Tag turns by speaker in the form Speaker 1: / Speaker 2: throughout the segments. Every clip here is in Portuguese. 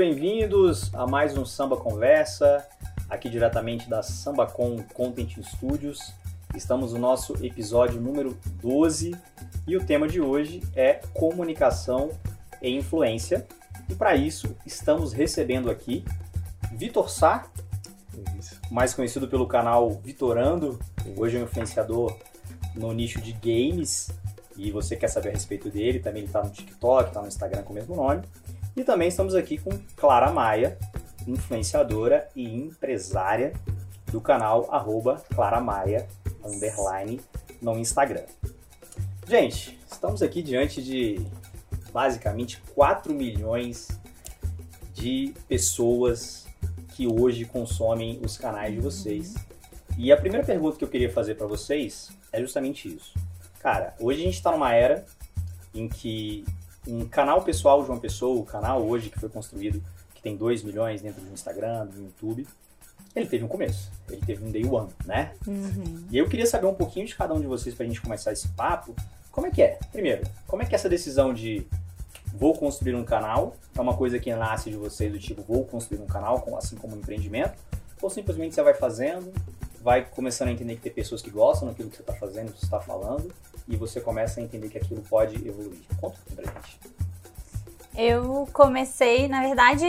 Speaker 1: bem-vindos a mais um Samba Conversa, aqui diretamente da SambaCon Content Studios. Estamos no nosso episódio número 12 e o tema de hoje é comunicação e influência. E para isso, estamos recebendo aqui Vitor Sá, mais conhecido pelo canal Vitorando, hoje é um influenciador no nicho de games. E você quer saber a respeito dele, também ele está no TikTok, está no Instagram com o mesmo nome. E também estamos aqui com Clara Maia, influenciadora e empresária do canal arroba Clara Maia, underline, no Instagram. Gente, estamos aqui diante de basicamente 4 milhões de pessoas que hoje consomem os canais de vocês. E a primeira pergunta que eu queria fazer para vocês é justamente isso. Cara, hoje a gente está numa era em que um canal pessoal de uma pessoa, o canal hoje que foi construído, que tem 2 milhões dentro do Instagram, do YouTube, ele teve um começo, ele teve um day one, né?
Speaker 2: Uhum.
Speaker 1: E eu queria saber um pouquinho de cada um de vocês pra gente começar esse papo. Como é que é? Primeiro, como é que é essa decisão de vou construir um canal é uma coisa que nasce de vocês do tipo vou construir um canal, assim como um empreendimento? Ou simplesmente você vai fazendo, vai começando a entender que tem pessoas que gostam daquilo que você está fazendo, que você está falando, e você começa a entender que aquilo pode evoluir. Conta pra gente.
Speaker 2: Eu comecei, na verdade,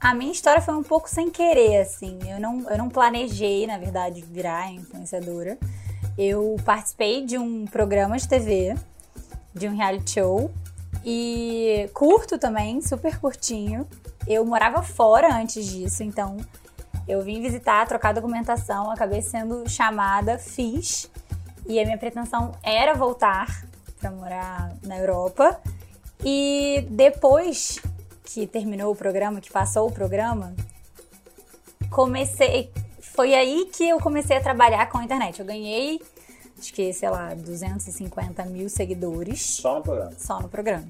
Speaker 2: a minha história foi um pouco sem querer, assim. Eu não, eu não planejei, na verdade, virar influenciadora. Eu participei de um programa de TV, de um reality show, e curto também, super curtinho. Eu morava fora antes disso, então eu vim visitar, trocar documentação, acabei sendo chamada, fiz. E a minha pretensão era voltar para morar na Europa. E depois que terminou o programa, que passou o programa, comecei. Foi aí que eu comecei a trabalhar com a internet. Eu ganhei, acho que, sei lá, 250 mil seguidores.
Speaker 1: Só no programa.
Speaker 2: Só no programa.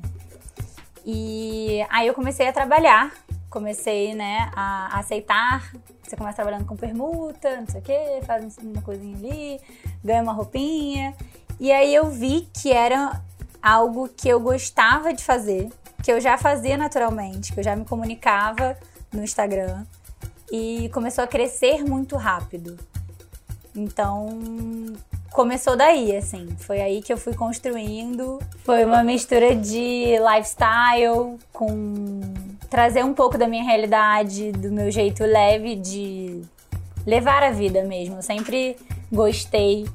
Speaker 2: E aí eu comecei a trabalhar. Comecei, né, a aceitar. Você começa trabalhando com permuta, não sei o quê, faz uma coisinha ali, ganha uma roupinha. E aí eu vi que era algo que eu gostava de fazer, que eu já fazia naturalmente, que eu já me comunicava no Instagram e começou a crescer muito rápido. Então, começou daí, assim. Foi aí que eu fui construindo. Foi uma mistura de lifestyle com trazer um pouco da minha realidade, do meu jeito leve de levar a vida mesmo. Eu sempre gostei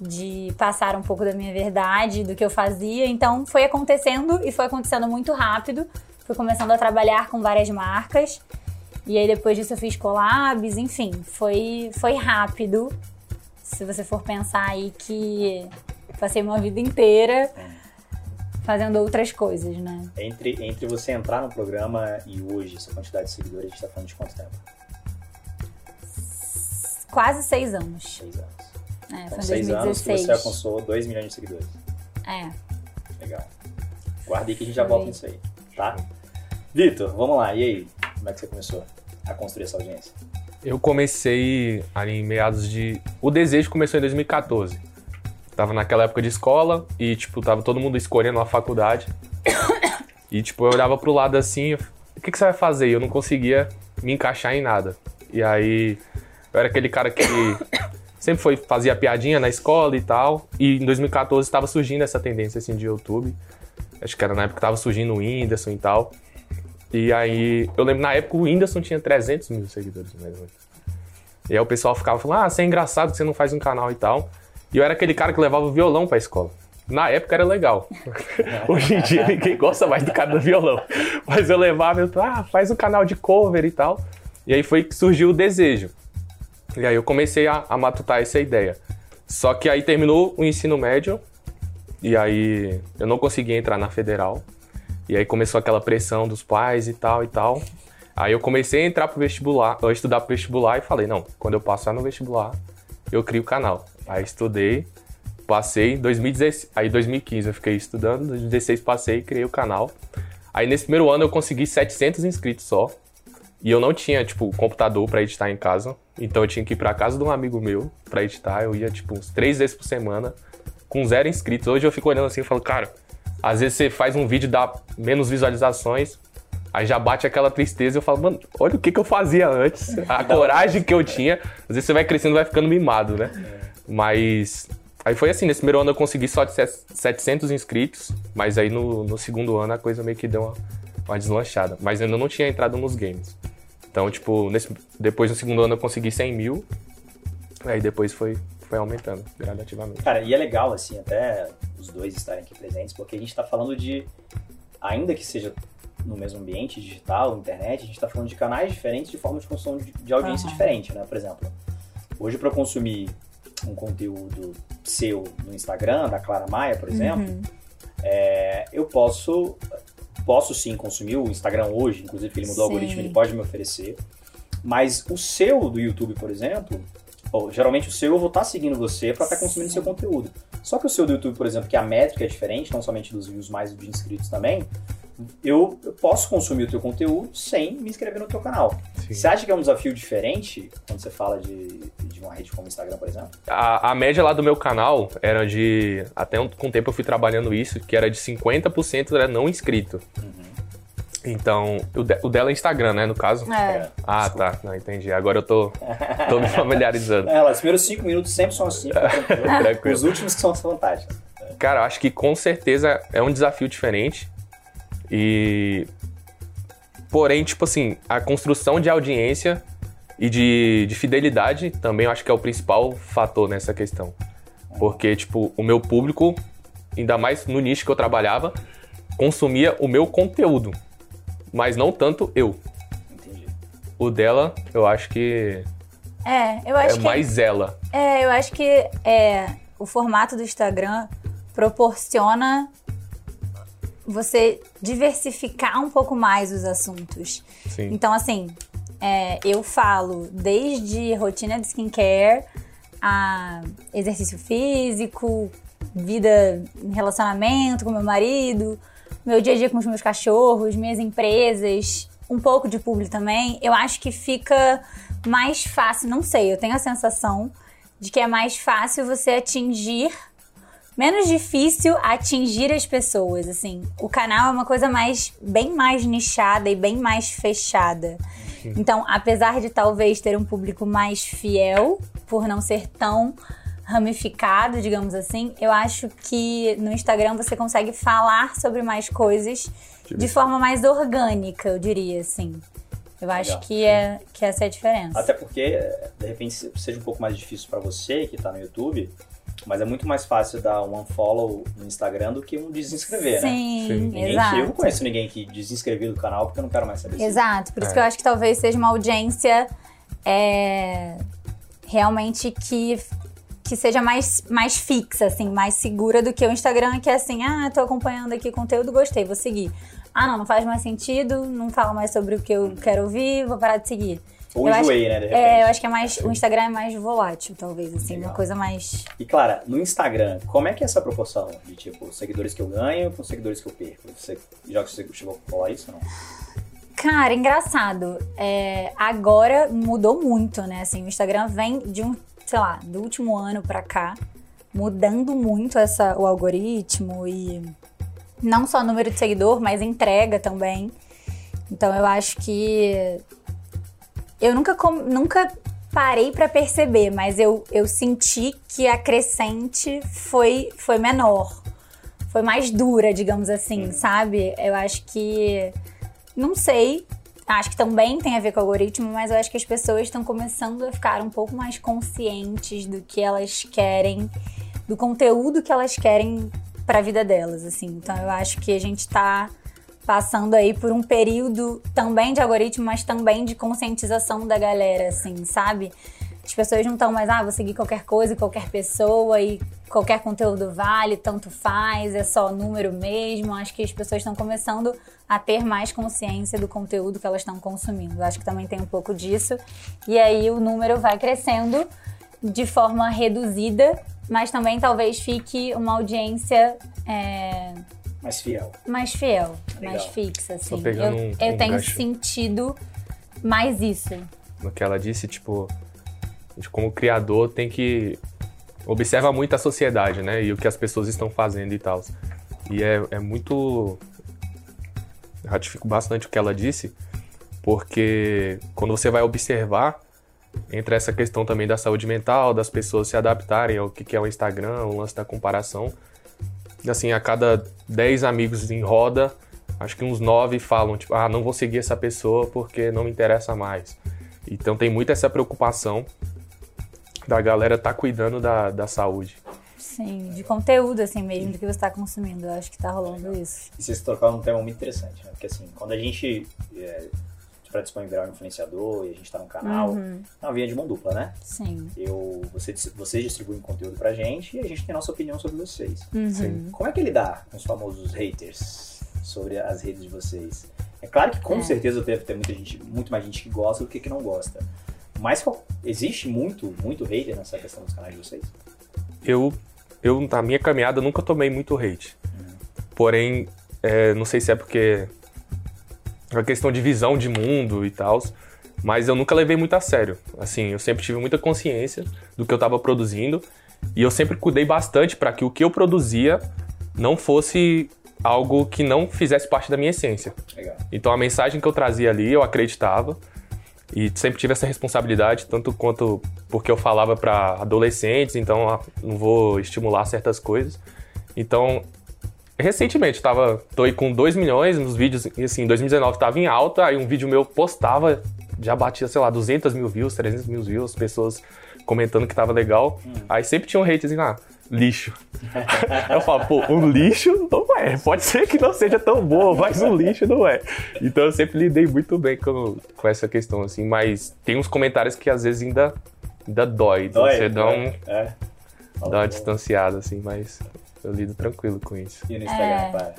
Speaker 2: de passar um pouco da minha verdade, do que eu fazia. Então foi acontecendo e foi acontecendo muito rápido. Fui começando a trabalhar com várias marcas. E aí depois disso eu fiz collabs, enfim, foi, foi rápido. Se você for pensar aí que passei uma vida inteira fazendo outras coisas, né?
Speaker 1: Entre, entre você entrar no programa e hoje, essa quantidade de seguidores, a gente tá falando de quanto tempo?
Speaker 2: Quase seis anos.
Speaker 1: Seis anos.
Speaker 2: É,
Speaker 1: Com
Speaker 2: foi
Speaker 1: seis anos que
Speaker 2: 2016.
Speaker 1: você alcançou 2 milhões de seguidores.
Speaker 2: É.
Speaker 1: Legal. Guardei que a gente já volta nisso aí, tá? Vitor, vamos lá. E aí? Como é que você começou a construir essa audiência?
Speaker 3: Eu comecei ali em meados de. O desejo começou em 2014. Tava naquela época de escola e, tipo, tava todo mundo escolhendo uma faculdade. E, tipo, eu olhava pro lado assim, o que, que você vai fazer? E eu não conseguia me encaixar em nada. E aí, eu era aquele cara que sempre foi, fazia piadinha na escola e tal. E em 2014 estava surgindo essa tendência, assim, de YouTube. Acho que era na época que tava surgindo o Whindersson e tal. E aí, eu lembro na época o Whindersson tinha 300 mil seguidores, mais ou menos. E aí o pessoal ficava falando, ah, você é engraçado que você não faz um canal e tal. E eu era aquele cara que levava o violão pra escola. Na época era legal. Hoje em dia ninguém gosta mais do cara do violão. Mas eu levava, eu falava, ah, faz um canal de cover e tal. E aí foi que surgiu o desejo. E aí eu comecei a, a matutar essa ideia. Só que aí terminou o ensino médio. E aí eu não consegui entrar na federal. E aí começou aquela pressão dos pais e tal e tal. Aí eu comecei a entrar pro vestibular, a estudar pro vestibular e falei, não, quando eu passar no vestibular, eu crio o canal. Aí estudei, passei, em 2016, aí 2015 eu fiquei estudando, em 2016 passei, criei o canal. Aí nesse primeiro ano eu consegui 700 inscritos só. E eu não tinha, tipo, computador pra editar em casa. Então eu tinha que ir pra casa de um amigo meu pra editar. Eu ia, tipo, uns três vezes por semana, com zero inscritos. Hoje eu fico olhando assim e falo, cara, às vezes você faz um vídeo, dá menos visualizações. Aí já bate aquela tristeza e eu falo, mano, olha o que, que eu fazia antes. A coragem que eu tinha. Às vezes você vai crescendo vai ficando mimado, né? Mas. Aí foi assim, nesse primeiro ano eu consegui só de 700 inscritos, mas aí no, no segundo ano a coisa meio que deu uma, uma deslanchada. Mas ainda não tinha entrado nos games. Então, tipo, nesse, depois no segundo ano eu consegui 100 mil, aí depois foi, foi aumentando gradativamente.
Speaker 1: Cara, e é legal, assim, até os dois estarem aqui presentes, porque a gente tá falando de, ainda que seja no mesmo ambiente digital, internet, a gente está falando de canais diferentes, de forma de consumo de, de audiência uhum. diferente, né? Por exemplo, hoje para consumir um conteúdo seu no Instagram, da Clara Maia, por exemplo, uhum. é, eu posso posso sim consumir o Instagram hoje, inclusive que ele mudou sim. o algoritmo, ele pode me oferecer. Mas o seu do YouTube, por exemplo, ou, geralmente o seu eu vou estar tá seguindo você para estar tá consumindo seu conteúdo. Só que o seu do YouTube, por exemplo, que a métrica é diferente, não somente dos views, mas de inscritos também, eu, eu, posso consumir o teu conteúdo sem me inscrever no teu canal. Sim. Você acha que é um desafio diferente quando você fala de, de uma rede como o Instagram, por exemplo?
Speaker 3: A, a média lá do meu canal era de. Até um, com o tempo eu fui trabalhando isso, que era de 50% era não inscrito. Uhum. Então, o, de, o, dela é Instagram, né, no caso?
Speaker 2: É.
Speaker 3: Ah, Desculpa. tá. Não, entendi. Agora eu tô, tô me familiarizando.
Speaker 1: É, os primeiros cinco minutos sempre são assim. Os últimos que são as vantagens.
Speaker 3: Cara, eu acho que com certeza é um desafio diferente. E. Porém, tipo assim, a construção de audiência e de, de fidelidade também eu acho que é o principal fator nessa questão. Porque, tipo, o meu público, ainda mais no nicho que eu trabalhava, consumia o meu conteúdo, mas não tanto eu. Entendi. O dela, eu acho que.
Speaker 2: É, eu acho
Speaker 3: é
Speaker 2: que.
Speaker 3: mais ela.
Speaker 2: É, eu acho que é, o formato do Instagram proporciona você diversificar um pouco mais os assuntos.
Speaker 3: Sim.
Speaker 2: Então, assim, é, eu falo desde rotina de skincare a exercício físico, vida, relacionamento com meu marido, meu dia a dia com os meus cachorros, minhas empresas, um pouco de público também. Eu acho que fica mais fácil, não sei, eu tenho a sensação de que é mais fácil você atingir menos difícil atingir as pessoas, assim. O canal é uma coisa mais bem mais nichada e bem mais fechada. Então, apesar de talvez ter um público mais fiel, por não ser tão ramificado, digamos assim, eu acho que no Instagram você consegue falar sobre mais coisas de forma mais orgânica, eu diria assim. Eu acho Legal. que, é, que essa é a diferença.
Speaker 1: Até porque, de repente, seja um pouco mais difícil para você que está no YouTube, mas é muito mais fácil dar um unfollow no Instagram do que um desinscrever,
Speaker 2: Sim,
Speaker 1: né? Sim,
Speaker 2: exato.
Speaker 1: eu não conheço ninguém que desinscreveu do canal porque eu não quero mais saber
Speaker 2: Exato, por isso é. que eu acho que talvez seja uma audiência é, realmente que que seja mais, mais fixa, assim, mais segura do que o Instagram, que é assim, ah, tô acompanhando aqui conteúdo, gostei, vou seguir. Ah, não, não faz mais sentido, não fala mais sobre o que eu quero ouvir, vou parar de seguir.
Speaker 1: Ou eu enjoei, acho, né?
Speaker 2: É, eu acho que é mais. O Instagram é mais volátil, talvez, assim, Legal. uma coisa mais.
Speaker 1: E Clara, no Instagram, como é que é essa proporção de tipo seguidores que eu ganho com seguidores que eu perco? Você já você chegou a falar isso não?
Speaker 2: Cara, engraçado. É, agora mudou muito, né? Assim, o Instagram vem de um, sei lá, do último ano pra cá, mudando muito essa, o algoritmo e não só número de seguidor, mas entrega também. Então eu acho que eu nunca, nunca parei para perceber, mas eu, eu senti que a crescente foi, foi menor. Foi mais dura, digamos assim, sabe? Eu acho que. Não sei. Acho que também tem a ver com o algoritmo, mas eu acho que as pessoas estão começando a ficar um pouco mais conscientes do que elas querem, do conteúdo que elas querem para a vida delas, assim. Então eu acho que a gente tá passando aí por um período também de algoritmo, mas também de conscientização da galera, assim, sabe? As pessoas não estão mais, ah, vou seguir qualquer coisa, qualquer pessoa e qualquer conteúdo vale, tanto faz, é só número mesmo. Acho que as pessoas estão começando a ter mais consciência do conteúdo que elas estão consumindo. Acho que também tem um pouco disso. E aí o número vai crescendo de forma reduzida, mas também talvez fique uma audiência. É
Speaker 1: mais fiel.
Speaker 2: Mais fiel, Legal. mais fixa, assim. Eu, um, eu um tenho gancho. sentido mais isso.
Speaker 3: No que ela disse, tipo, como criador tem que observa muito a sociedade, né? E o que as pessoas estão fazendo e tal. E é, é muito ratifico bastante o que ela disse, porque quando você vai observar, entre essa questão também da saúde mental, das pessoas se adaptarem ao que é o Instagram, o lance da comparação, assim, a cada 10 amigos em roda, acho que uns 9 falam, tipo, ah, não vou seguir essa pessoa porque não me interessa mais. Então tem muita essa preocupação da galera tá cuidando da, da saúde.
Speaker 2: Sim, de conteúdo, assim mesmo, do que você está consumindo. Eu acho que tá rolando isso.
Speaker 1: E vocês tocaram um tema muito interessante, né? Porque assim, quando a gente é, para virar um influenciador e a gente tá num canal, uhum. é uma via de mão dupla, né?
Speaker 2: Sim.
Speaker 1: Eu, você, vocês distribuem conteúdo pra gente e a gente tem nossa opinião sobre vocês.
Speaker 2: Uhum. Sim.
Speaker 1: Como é que lidar com os famosos haters sobre as redes de vocês? É claro que com é. certeza deve ter muita gente, muito mais gente que gosta do que que não gosta. Mas existe muito, muito hater nessa questão dos canais de vocês?
Speaker 3: Eu, eu na minha caminhada, nunca tomei muito hate. Uhum. Porém, é, não sei se é porque a questão de visão de mundo e tal, mas eu nunca levei muito a sério. Assim, eu sempre tive muita consciência do que eu estava produzindo e eu sempre cuidei bastante para que o que eu produzia não fosse algo que não fizesse parte da minha essência.
Speaker 1: Legal.
Speaker 3: Então a mensagem que eu trazia ali, eu acreditava e sempre tive essa responsabilidade, tanto quanto porque eu falava para adolescentes, então ah, não vou estimular certas coisas. Então Recentemente, tava, tô aí com 2 milhões nos vídeos, e assim, 2019 tava em alta, aí um vídeo meu postava, já batia, sei lá, 200 mil views, 300 mil views, pessoas comentando que tava legal. Hum. Aí sempre tinha um hate assim, ah, lixo. eu falo, pô, um lixo não é. Pode ser que não seja tão boa, mas um lixo não é. Então eu sempre lidei muito bem com, com essa questão, assim, mas tem uns comentários que às vezes ainda, ainda dói.
Speaker 1: dói
Speaker 3: você
Speaker 1: dá, um, é.
Speaker 3: dá uma distanciada, assim, mas eu lido tranquilo com isso.
Speaker 1: E no Instagram, é... para?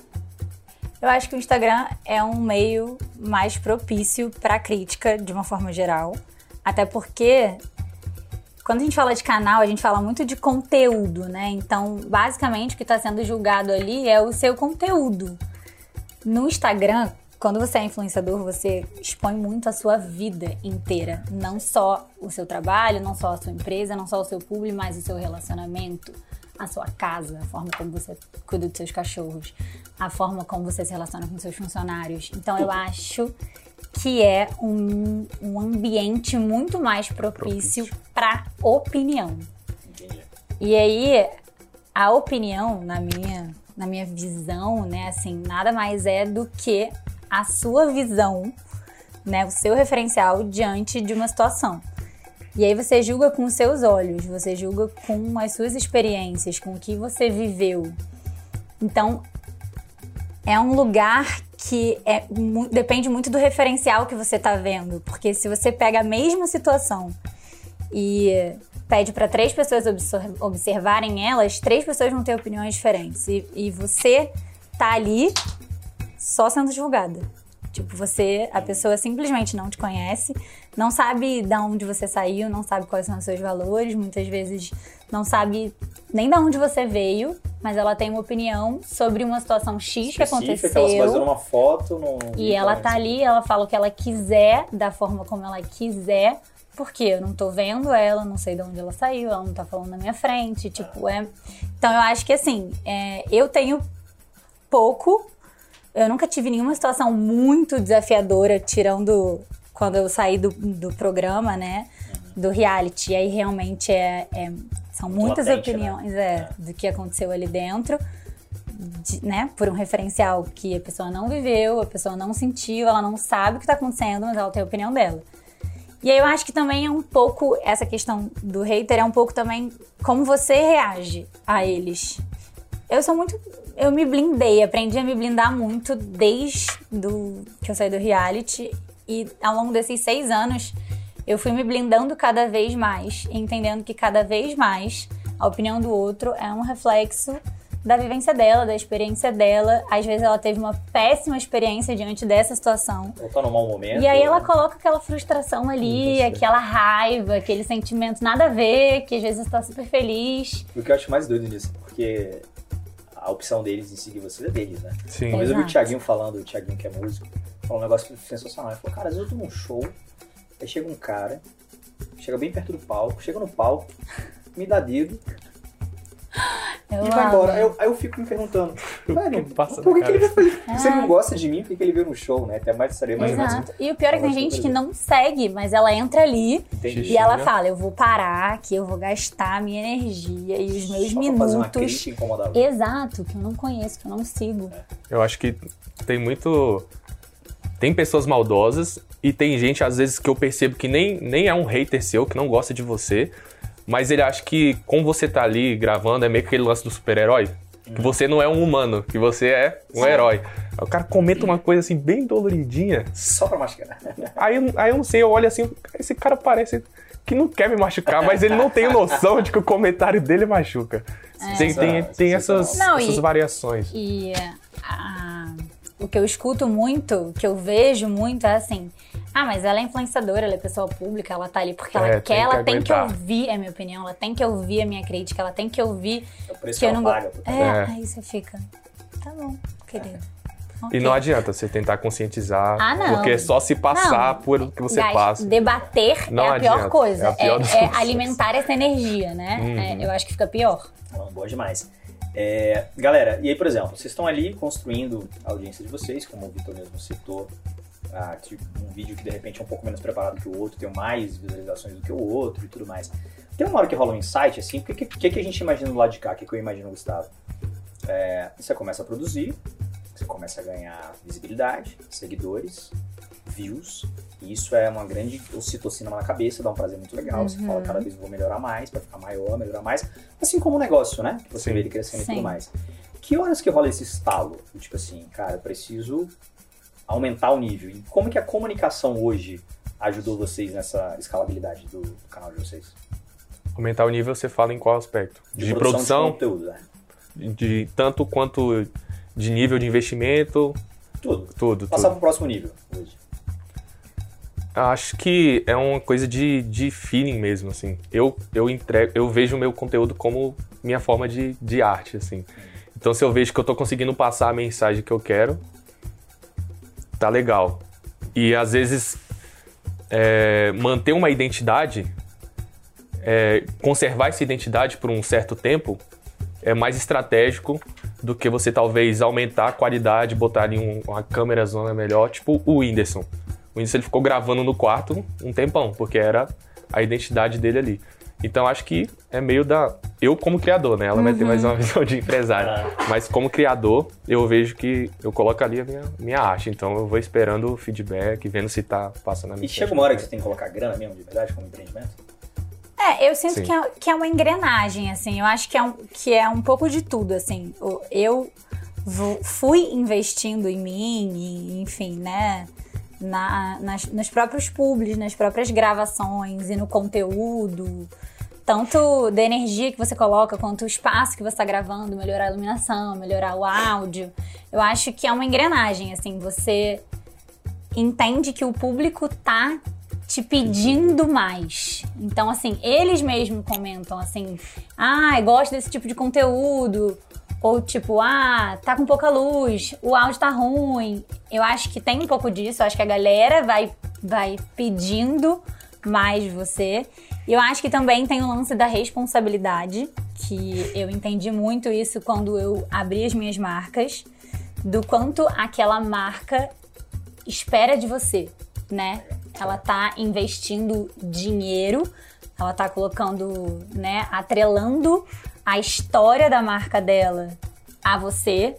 Speaker 2: Eu acho que o Instagram é um meio mais propício para crítica de uma forma geral. Até porque quando a gente fala de canal, a gente fala muito de conteúdo, né? Então, basicamente, o que está sendo julgado ali é o seu conteúdo. No Instagram, quando você é influenciador, você expõe muito a sua vida inteira. Não só o seu trabalho, não só a sua empresa, não só o seu público, mas o seu relacionamento, a sua casa, a forma como você cuida dos seus cachorros, a forma como você se relaciona com seus funcionários. Então eu acho que é um, um ambiente muito mais propício para opinião. E aí a opinião, na minha, na minha visão, né, assim, nada mais é do que a sua visão, né, o seu referencial diante de uma situação. E aí você julga com os seus olhos, você julga com as suas experiências, com o que você viveu. Então, é um lugar que é, depende muito do referencial que você está vendo. Porque se você pega a mesma situação e pede para três pessoas observarem elas, três pessoas vão ter opiniões diferentes. E, e você tá ali só sendo julgada. Tipo, você, a pessoa simplesmente não te conhece, não sabe de onde você saiu, não sabe quais são os seus valores, muitas vezes não sabe nem de onde você veio, mas ela tem uma opinião sobre uma situação X que aconteceu.
Speaker 1: Ela se baseou numa foto. No...
Speaker 2: E ela tá ali, ela fala o que ela quiser, da forma como ela quiser, porque eu não tô vendo ela, não sei de onde ela saiu, ela não tá falando na minha frente, tipo, é... Então eu acho que assim, é... eu tenho pouco eu nunca tive nenhuma situação muito desafiadora, tirando quando eu saí do, do programa, né? Do reality. E aí realmente é, é são muitas Latente, né? opiniões né? é, do que aconteceu ali dentro. De, né, por um referencial que a pessoa não viveu, a pessoa não sentiu, ela não sabe o que está acontecendo, mas ela tem a opinião dela. E aí eu acho que também é um pouco essa questão do hater é um pouco também como você reage a eles. Eu sou muito eu me blindei, aprendi a me blindar muito desde do, que eu saí do reality. E ao longo desses seis anos, eu fui me blindando cada vez mais, entendendo que cada vez mais a opinião do outro é um reflexo da vivência dela, da experiência dela. Às vezes ela teve uma péssima experiência diante dessa situação.
Speaker 1: Ou tá num mau momento.
Speaker 2: E aí ela coloca aquela frustração ali, aquela raiva, aquele sentimento nada a ver, que às vezes está super feliz.
Speaker 1: O que eu acho mais doido nisso, porque a opção deles em seguir você é deles, né?
Speaker 3: Sim.
Speaker 1: Uma vez eu vi o Thiaguinho falando, o Thiaguinho que é músico, falou um negócio sensacional. Ele falou, cara, às vezes eu tô num show, aí chega um cara, chega bem perto do palco, chega no palco, me dá dedo,
Speaker 2: Eu
Speaker 1: e vai
Speaker 2: amo.
Speaker 1: embora. Aí eu, aí eu fico me perguntando, velho,
Speaker 3: passa
Speaker 1: por que, que ele vai fazer?
Speaker 2: É.
Speaker 1: Se ele não gosta de mim, por que, que ele veio no show, né? Até mais seria mais ou menos.
Speaker 2: Exato. E o pior é que tem gente
Speaker 1: que
Speaker 2: não segue, mas ela entra ali
Speaker 1: Entendi.
Speaker 2: E ela fala: eu vou parar aqui, eu vou gastar a minha energia e os meus
Speaker 1: Só pra fazer uma
Speaker 2: minutos.
Speaker 1: crítica.
Speaker 2: Exato, que eu não conheço, que eu não sigo.
Speaker 3: Eu acho que tem muito. Tem pessoas maldosas e tem gente, às vezes, que eu percebo que nem, nem é um hater seu, que não gosta de você, mas ele acha que, como você tá ali gravando, é meio que aquele lance do super-herói. Que você não é um humano, que você é um
Speaker 2: Sim.
Speaker 3: herói. Aí o cara comenta uma coisa assim, bem doloridinha.
Speaker 1: Só pra machucar.
Speaker 3: Aí, eu- aí eu não sei, eu olho assim, esse cara parece que não quer me machucar, mas ele não tem noção de que o comentário dele machuca. Tem, tem, tem essas,
Speaker 2: Não,
Speaker 3: essas
Speaker 2: e-
Speaker 3: variações.
Speaker 2: E a- o que eu escuto muito, que eu vejo muito é assim: ah, mas ela é influenciadora, ela é pessoa pública, ela tá ali porque ela
Speaker 3: É,
Speaker 2: quer,
Speaker 3: tem que
Speaker 2: ela tem que ouvir, é a minha opinião, ela tem que ouvir a minha crítica, ela tem que ouvir
Speaker 1: É o preço
Speaker 2: que
Speaker 1: que
Speaker 2: eu
Speaker 1: ela
Speaker 2: não
Speaker 1: paga.
Speaker 2: É,
Speaker 3: É.
Speaker 2: aí você fica. Tá bom, querido.
Speaker 3: E
Speaker 2: Ok.
Speaker 3: não adianta você tentar conscientizar,
Speaker 2: Ah, não.
Speaker 3: porque é só se passar
Speaker 2: Não.
Speaker 3: por o que você
Speaker 2: Guys,
Speaker 3: passa.
Speaker 2: Debater
Speaker 3: Não
Speaker 2: é a pior
Speaker 3: adianta,
Speaker 2: coisa.
Speaker 3: é a pior
Speaker 2: É, é alimentar essa energia, né?
Speaker 3: Uhum.
Speaker 2: É, eu acho que fica pior.
Speaker 1: Não, boa demais. É, galera, e aí, por exemplo, vocês estão ali construindo a audiência de vocês, como o Vitor mesmo citou, ah, tipo, um vídeo que de repente é um pouco menos preparado que o outro, tem mais visualizações do que o outro e tudo mais. Tem uma hora que rola um insight, assim, o que, que, que a gente imagina do lado de cá? O que, que eu imagino, Gustavo? É, você começa a produzir, você começa a ganhar visibilidade, seguidores, views, e isso é uma grande ocitocina na cabeça, dá um prazer muito legal. Você
Speaker 2: Uhum.
Speaker 1: fala, cada vez eu vou melhorar mais, pra ficar maior, melhorar mais. Assim como o negócio, né? Que você
Speaker 3: Sim.
Speaker 1: vê ele crescendo e
Speaker 2: Sim.
Speaker 1: tudo mais. Que horas que rola esse estalo? Tipo assim, cara, eu preciso aumentar o nível. E como que a comunicação hoje ajudou vocês nessa escalabilidade do, do canal de vocês?
Speaker 3: Aumentar o nível, você fala em qual aspecto? De, produção,
Speaker 1: de conteúdo, né?
Speaker 3: de, tanto quanto de nível de investimento,
Speaker 1: Tudo.
Speaker 3: tudo,
Speaker 1: Passar
Speaker 3: tudo.
Speaker 1: pro próximo nível hoje.
Speaker 3: Acho que é uma coisa de, de feeling mesmo, assim. Eu, eu entrego, eu vejo o meu conteúdo como minha forma de, de arte, assim. Então se eu vejo que eu tô conseguindo passar a mensagem que eu quero, tá legal. E às vezes é, manter uma identidade, é, conservar essa identidade por um certo tempo, é mais estratégico do que você talvez aumentar a qualidade, botar ali um- uma câmera zona melhor, tipo o Whindersson. O Whindersson ele ficou gravando no quarto um tempão, porque era a identidade dele ali. Então acho que é meio da. Eu, como criador, né? Ela vai ter mais uma visão de empresário. Mas como criador, eu vejo que eu coloco ali a minha, minha arte. Então eu vou esperando o feedback, vendo se tá passando a
Speaker 1: E
Speaker 3: mensagem.
Speaker 1: chega uma hora que você tem que colocar grana mesmo, de verdade, como empreendimento?
Speaker 2: É, eu sinto que é, que é uma engrenagem, assim. Eu acho que é um, que é um pouco de tudo, assim. Eu fui investindo em mim, e, enfim, né? Na, nas, nos próprios publis, nas próprias gravações e no conteúdo. Tanto da energia que você coloca, quanto o espaço que você está gravando, melhorar a iluminação, melhorar o áudio. Eu acho que é uma engrenagem, assim. Você entende que o público tá te pedindo mais. Então, assim, eles mesmos comentam assim: ah, gosto desse tipo de conteúdo. Ou tipo, ah, tá com pouca luz, o áudio tá ruim. Eu acho que tem um pouco disso, eu acho que a galera vai, vai pedindo mais de você. E eu acho que também tem o lance da responsabilidade, que eu entendi muito isso quando eu abri as minhas marcas, do quanto aquela marca espera de você, né? Ela tá investindo dinheiro, ela tá colocando, né, atrelando a história da marca dela a você.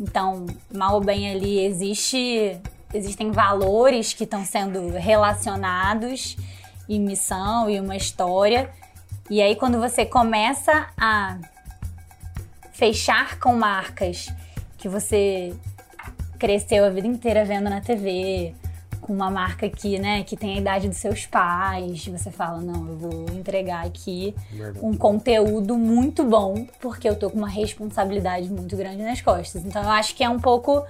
Speaker 2: Então, mal ou bem ali existe existem valores que estão sendo relacionados e missão e uma história. E aí quando você começa a fechar com marcas que você cresceu a vida inteira vendo na TV, com uma marca que, né, que tem a idade dos seus pais, você fala, não, eu vou entregar aqui
Speaker 3: Verdade.
Speaker 2: um conteúdo muito bom, porque eu tô com uma responsabilidade muito grande nas costas. Então eu acho que é um pouco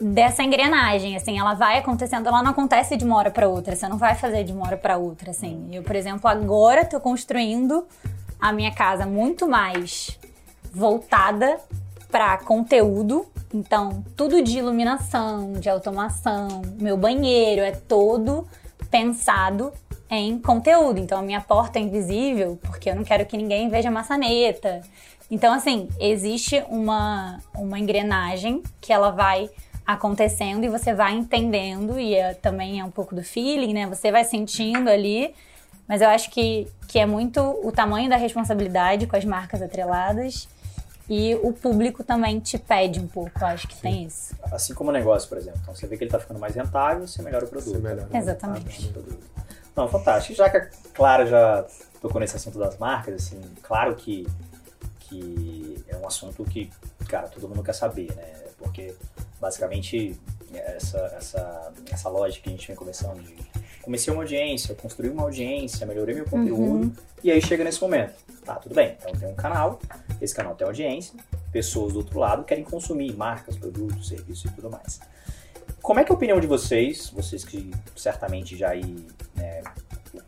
Speaker 2: dessa engrenagem, assim, ela vai acontecendo, ela não acontece de uma hora para outra, você não vai fazer de uma hora para outra, assim. Eu, por exemplo, agora tô construindo a minha casa muito mais voltada para conteúdo. Então, tudo de iluminação, de automação, meu banheiro é todo pensado em conteúdo. Então, a minha porta é invisível, porque eu não quero que ninguém veja maçaneta. Então, assim, existe uma, uma engrenagem que ela vai acontecendo e você vai entendendo, e é, também é um pouco do feeling, né? Você vai sentindo ali, mas eu acho que, que é muito o tamanho da responsabilidade com as marcas atreladas e o público também te pede um pouco, eu acho que Sim. tem isso.
Speaker 1: Assim como o negócio, por exemplo. Então você vê que ele está ficando mais rentável, você melhora o produto. Você melhora.
Speaker 2: Exatamente.
Speaker 1: Não, fantástico. Já que a Clara já tocou nesse assunto das marcas, assim, claro que, que é um assunto que, cara, todo mundo quer saber, né? Porque basicamente essa, essa, essa lógica que a gente vem conversando de comecei uma audiência, construí uma audiência, melhorei meu conteúdo, uhum. e aí chega nesse momento. Tá, tudo bem. Então tem um canal, esse canal tem audiência, pessoas do outro lado querem consumir marcas, produtos, serviços e tudo mais. Como é que é a opinião de vocês, vocês que certamente já aí, né,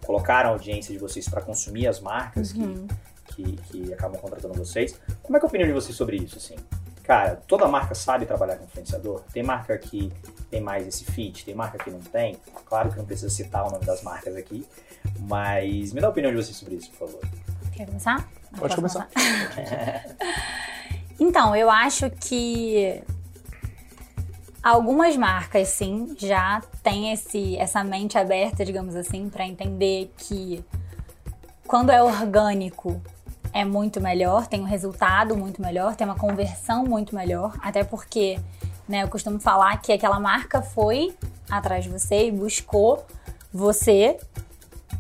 Speaker 1: colocaram a audiência de vocês para consumir as marcas uhum. que, que, que acabam contratando vocês, como é que é a opinião de vocês sobre isso, assim? Cara, toda marca sabe trabalhar com influenciador. Tem marca que tem mais esse fit, tem marca que não tem. Claro que não precisa citar o nome das marcas aqui, mas me dá a opinião de vocês sobre isso, por favor.
Speaker 2: Quer começar?
Speaker 3: Pode começar.
Speaker 2: então, eu acho que algumas marcas, sim, já têm esse, essa mente aberta, digamos assim, para entender que quando é orgânico é muito melhor, tem um resultado muito melhor, tem uma conversão muito melhor, até porque, né, eu costumo falar que aquela marca foi atrás de você e buscou você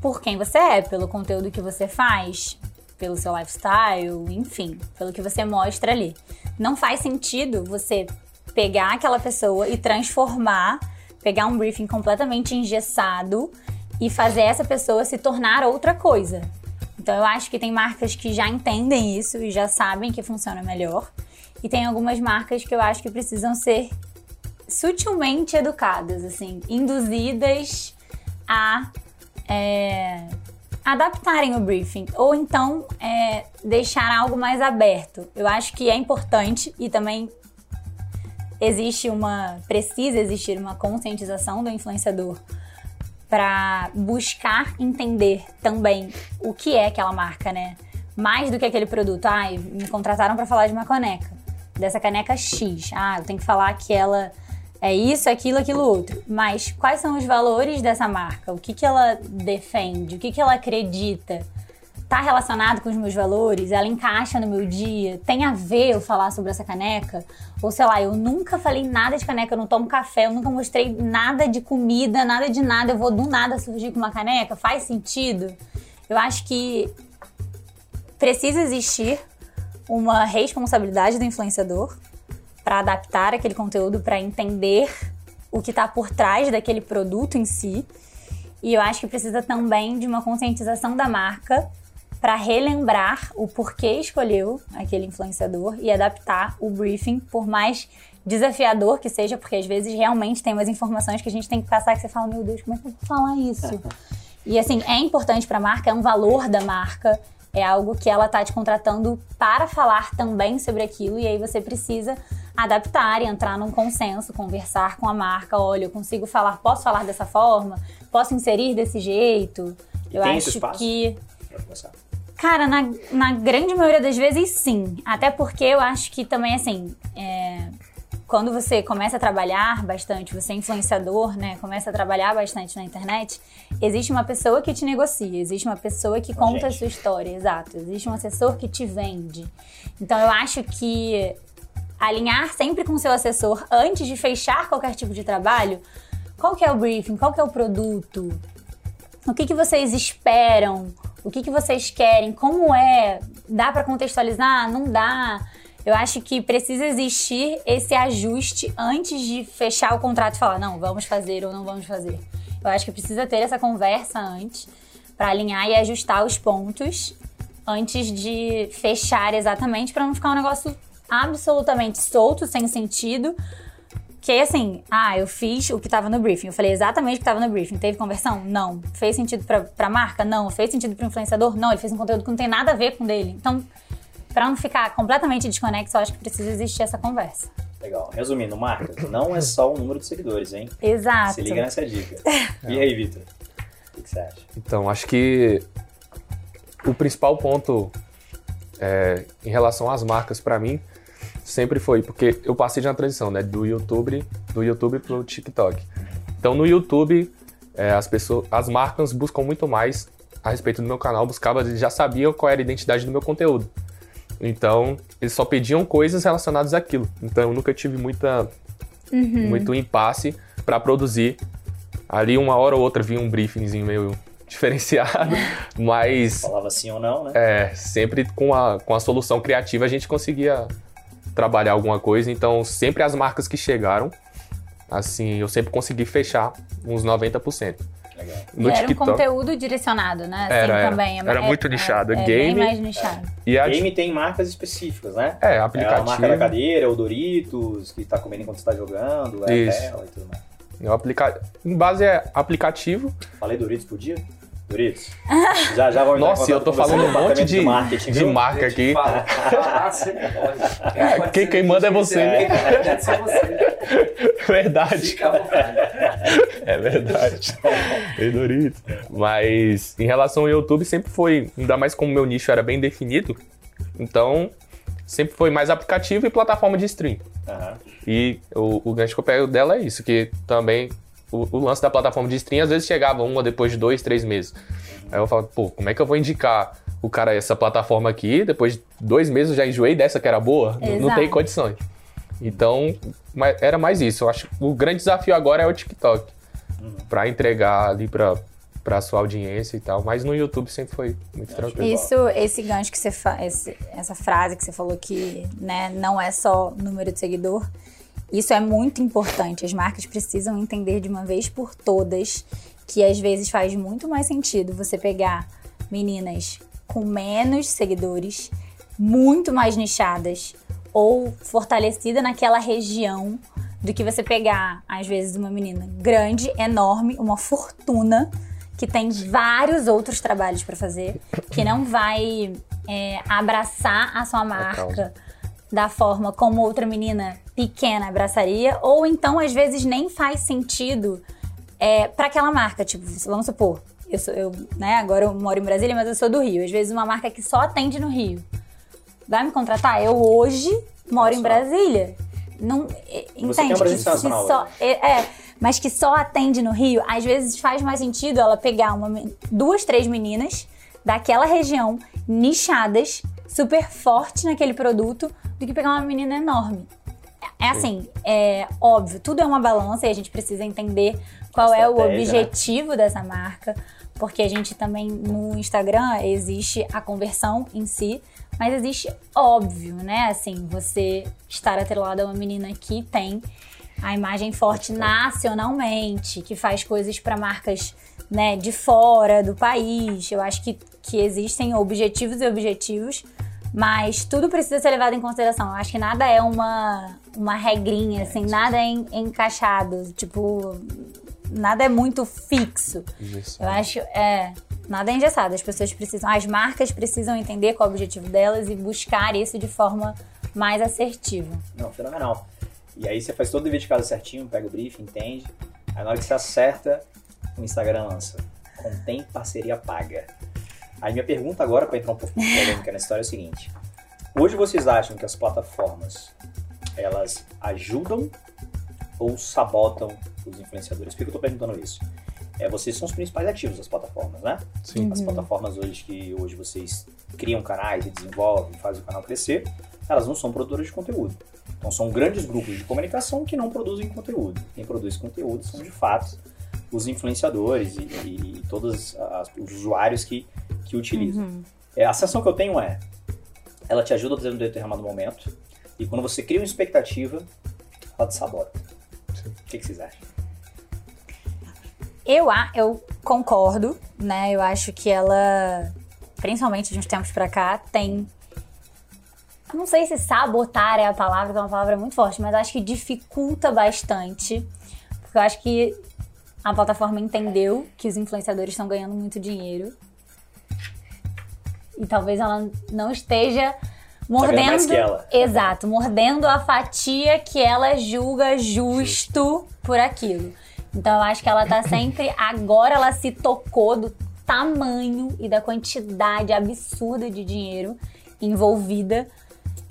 Speaker 2: por quem você é, pelo conteúdo que você faz, pelo seu lifestyle, enfim, pelo que você mostra ali. Não faz sentido você pegar aquela pessoa e transformar, pegar um briefing completamente engessado e fazer essa pessoa se tornar outra coisa. Então eu acho que tem marcas que já entendem isso e já sabem que funciona melhor. E tem algumas marcas que eu acho que precisam ser sutilmente educadas, assim, induzidas a é, adaptarem o briefing ou então é, deixar algo mais aberto. Eu acho que é importante e também existe uma precisa existir uma conscientização do influenciador para buscar entender também o que é aquela marca, né? Mais do que aquele produto. Ah, me contrataram para falar de uma caneca, dessa caneca X. Ah, eu tenho que falar que ela é isso, aquilo, aquilo outro. Mas quais são os valores dessa marca? O que, que ela defende? O que, que ela acredita? Tá relacionado com os meus valores? Ela encaixa no meu dia? Tem a ver eu falar sobre essa caneca? Ou sei lá, eu nunca falei nada de caneca, eu não tomo café, eu nunca mostrei nada de comida, nada de nada, eu vou do nada surgir com uma caneca? Faz sentido? Eu acho que precisa existir uma responsabilidade do influenciador para adaptar aquele conteúdo, para entender o que está por trás daquele produto em si. E eu acho que precisa também de uma conscientização da marca para relembrar o porquê escolheu aquele influenciador e adaptar o briefing, por mais desafiador que seja, porque às vezes realmente tem umas informações que a gente tem que passar que você fala, meu Deus, como é que eu vou falar isso? e assim, é importante para a marca, é um valor da marca, é algo que ela tá te contratando para falar também sobre aquilo e aí você precisa adaptar e entrar num consenso, conversar com a marca, olha, eu consigo falar, posso falar dessa forma, posso inserir desse jeito.
Speaker 1: Eu acho que
Speaker 2: Cara, na, na grande maioria das vezes, sim. Até porque eu acho que também, assim, é, quando você começa a trabalhar bastante, você é influenciador, né? Começa a trabalhar bastante na internet, existe uma pessoa que te negocia, existe uma pessoa que conta a sua história, exato. Existe um assessor que te vende. Então eu acho que alinhar sempre com o seu assessor antes de fechar qualquer tipo de trabalho, qual que é o briefing, qual que é o produto, o que, que vocês esperam, o que, que vocês querem, como é, dá para contextualizar, não dá. Eu acho que precisa existir esse ajuste antes de fechar o contrato e falar, não, vamos fazer ou não vamos fazer. Eu acho que precisa ter essa conversa antes para alinhar e ajustar os pontos antes de fechar exatamente para não ficar um negócio absolutamente solto, sem sentido, que assim, ah, eu fiz o que estava no briefing. Eu falei exatamente o que estava no briefing. Teve conversão? Não. Fez sentido pra, pra marca? Não. Fez sentido pro influenciador? Não. Ele fez um conteúdo que não tem nada a ver com dele. Então, para não ficar completamente desconexo, eu acho que precisa existir essa conversa.
Speaker 1: Legal. Resumindo, marca, não é só o número de seguidores, hein?
Speaker 2: Exato.
Speaker 1: Se liga nessa dica. E aí, Vitor? O que você acha?
Speaker 3: Então, acho que o principal ponto é, em relação às marcas, pra mim, sempre foi, porque eu passei de uma transição, né, do YouTube, do YouTube pro TikTok. Então no YouTube, é, as pessoas, as marcas buscam muito mais a respeito do meu canal, buscavam, eles já sabiam qual era a identidade do meu conteúdo. Então, eles só pediam coisas relacionadas àquilo. Então, eu nunca tive muita, muito impasse para produzir. Ali, uma hora ou outra, vinha um briefingzinho meio diferenciado, mas
Speaker 1: Falava sim ou não, né?
Speaker 3: é, sempre com a, com a solução criativa a gente conseguia trabalhar alguma coisa. Então, sempre as marcas que chegaram, assim, eu sempre consegui fechar uns 90%.
Speaker 1: Legal.
Speaker 3: No
Speaker 2: e era um
Speaker 3: TikTok.
Speaker 2: conteúdo direcionado, né? Assim,
Speaker 3: Era, era.
Speaker 2: também.
Speaker 3: Era
Speaker 2: é-
Speaker 3: muito
Speaker 2: é-
Speaker 3: nichado.
Speaker 2: É,
Speaker 3: Game-
Speaker 2: bem mais nichado.
Speaker 3: E a
Speaker 1: Game tem marcas específicas, né?
Speaker 3: É,
Speaker 1: É a
Speaker 3: aplicativo.
Speaker 1: marca da cadeira, o Doritos, que tá comendo enquanto você tá jogando, é
Speaker 3: Isso.
Speaker 1: a tela e tudo mais.
Speaker 3: é o aplica... Em base é aplicativo.
Speaker 1: Falei Doritos por dia? Doritos? Já, já em
Speaker 3: Nossa, eu tô falando um monte de,
Speaker 1: marketing,
Speaker 3: de
Speaker 1: viu?
Speaker 3: marca aqui.
Speaker 4: Fala, pode.
Speaker 3: É, quem- quem manda é você.
Speaker 4: É você.
Speaker 3: Verdade. É verdade. Ei, Doritos. Mas em relação ao YouTube, sempre foi, ainda mais como meu nicho era bem definido, então sempre foi mais aplicativo e plataforma de stream.
Speaker 1: Aham.
Speaker 3: E o, o gancho que eu pego dela é isso, que também o, o lance da plataforma de stream às vezes chegava uma depois de dois, três meses. Aí eu falo, pô, como é que eu vou indicar o cara essa plataforma aqui? Depois de dois meses eu já enjoei dessa que era boa? Não- Não tem condições. Então, mas era mais isso. Eu acho que o grande desafio agora é o TikTok. Pra entregar ali pra, pra sua audiência e tal. Mas no YouTube sempre foi muito tranquilo.
Speaker 2: Isso, esse gancho que você faz, essa frase que você falou que né, não é só número de seguidor, isso é muito importante. As marcas precisam entender de uma vez por todas que às vezes faz muito mais sentido você pegar meninas com menos seguidores, muito mais nichadas ou fortalecida naquela região do que você pegar, às vezes, uma menina grande, enorme, uma fortuna, que tem vários outros trabalhos pra fazer, que não vai é, abraçar a sua marca
Speaker 3: causa.
Speaker 2: Da forma como outra menina pequena abraçaria, ou então, às vezes, nem faz sentido é, para aquela marca. Tipo, vamos supor, eu, sou, eu né, agora eu moro em Brasília, mas eu sou do Rio. Às vezes, uma marca que só atende no Rio. Vai me contratar? Eu hoje moro em
Speaker 1: Só.
Speaker 2: Brasília. Não, é, entende que se
Speaker 1: nacional
Speaker 2: só, é, é, mas que só atende no Rio, às vezes faz mais sentido ela pegar uma, duas, três meninas daquela região, nichadas, super fortes naquele produto, do que pegar uma menina enorme. É assim, é óbvio, tudo é uma balança e a gente precisa entender qual é o
Speaker 1: né?
Speaker 2: objetivo dessa marca, porque a gente também no Instagram existe a conversão em si, mas existe óbvio, né? Assim, você estar atrelado a uma menina que tem a imagem forte nacionalmente, que faz coisas para marcas né, de fora do país. Eu acho que, que existem objetivos e objetivos, mas tudo precisa ser levado em consideração. Eu acho que nada é uma, uma regrinha, assim, nada é en- encaixado. Tipo, nada é muito fixo.
Speaker 3: Isso.
Speaker 2: Eu acho, é, nada é engessado. As pessoas precisam, as marcas precisam entender qual é o objetivo delas e buscar isso de forma mais assertiva.
Speaker 1: Não, fenomenal. E aí você faz todo o dever de casa certinho, pega o briefing, entende. Aí na hora que você acerta, o Instagram lança. Contém parceria paga. Aí minha pergunta agora, para entrar um pouco mais polêmica na história, é o seguinte. Hoje vocês acham que as plataformas, elas ajudam ou sabotam os influenciadores? Por que eu tô perguntando isso? É, vocês são os principais ativos das plataformas, né?
Speaker 3: Sim.
Speaker 1: As plataformas hoje que hoje vocês criam canais e desenvolvem, fazem o canal crescer, elas não são produtoras de conteúdo. Então são grandes grupos de comunicação que não produzem conteúdo. Quem produz conteúdo são de fato os influenciadores e, e todos as- os usuários que, que utilizam. É, a sensação que eu tenho é, ela te ajuda a ter um determinado momento e quando você cria uma expectativa, ela te sabota.
Speaker 3: Sim.
Speaker 1: O que, que vocês acham?
Speaker 2: Eu, a- eu concordo, né? Eu acho que ela, principalmente de uns tempos pra cá, tem. eu Não sei se sabotar é a palavra, que é uma palavra muito forte, mas acho que dificulta bastante. Porque eu acho que a plataforma entendeu que os influenciadores estão ganhando muito dinheiro. E talvez ela não esteja mordendo.
Speaker 1: mais que ela.
Speaker 2: Exato, mordendo a fatia que ela julga justo por aquilo. Então eu acho que ela tá sempre. Agora ela se tocou do tamanho e da quantidade absurda de dinheiro envolvida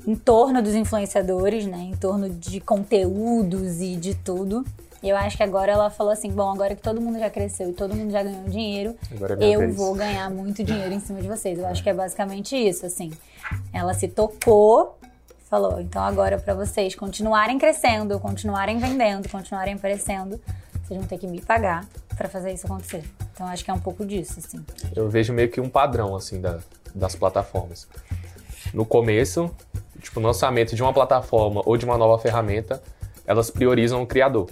Speaker 2: em torno dos influenciadores, né? Em torno de conteúdos e de tudo. E eu acho que agora ela falou assim: bom, agora que todo mundo já cresceu e todo mundo já ganhou dinheiro,
Speaker 3: é
Speaker 2: eu
Speaker 3: vez.
Speaker 2: vou ganhar muito dinheiro em cima de vocês. Eu acho que é basicamente isso, assim. Ela se tocou, falou: então agora pra vocês continuarem crescendo, continuarem vendendo, continuarem aparecendo, vocês vão ter que me pagar pra fazer isso acontecer. Então acho que é um pouco disso, assim.
Speaker 3: Eu vejo meio que um padrão, assim, da- das plataformas. No começo, tipo, no lançamento de uma plataforma ou de uma nova ferramenta, elas priorizam o criador.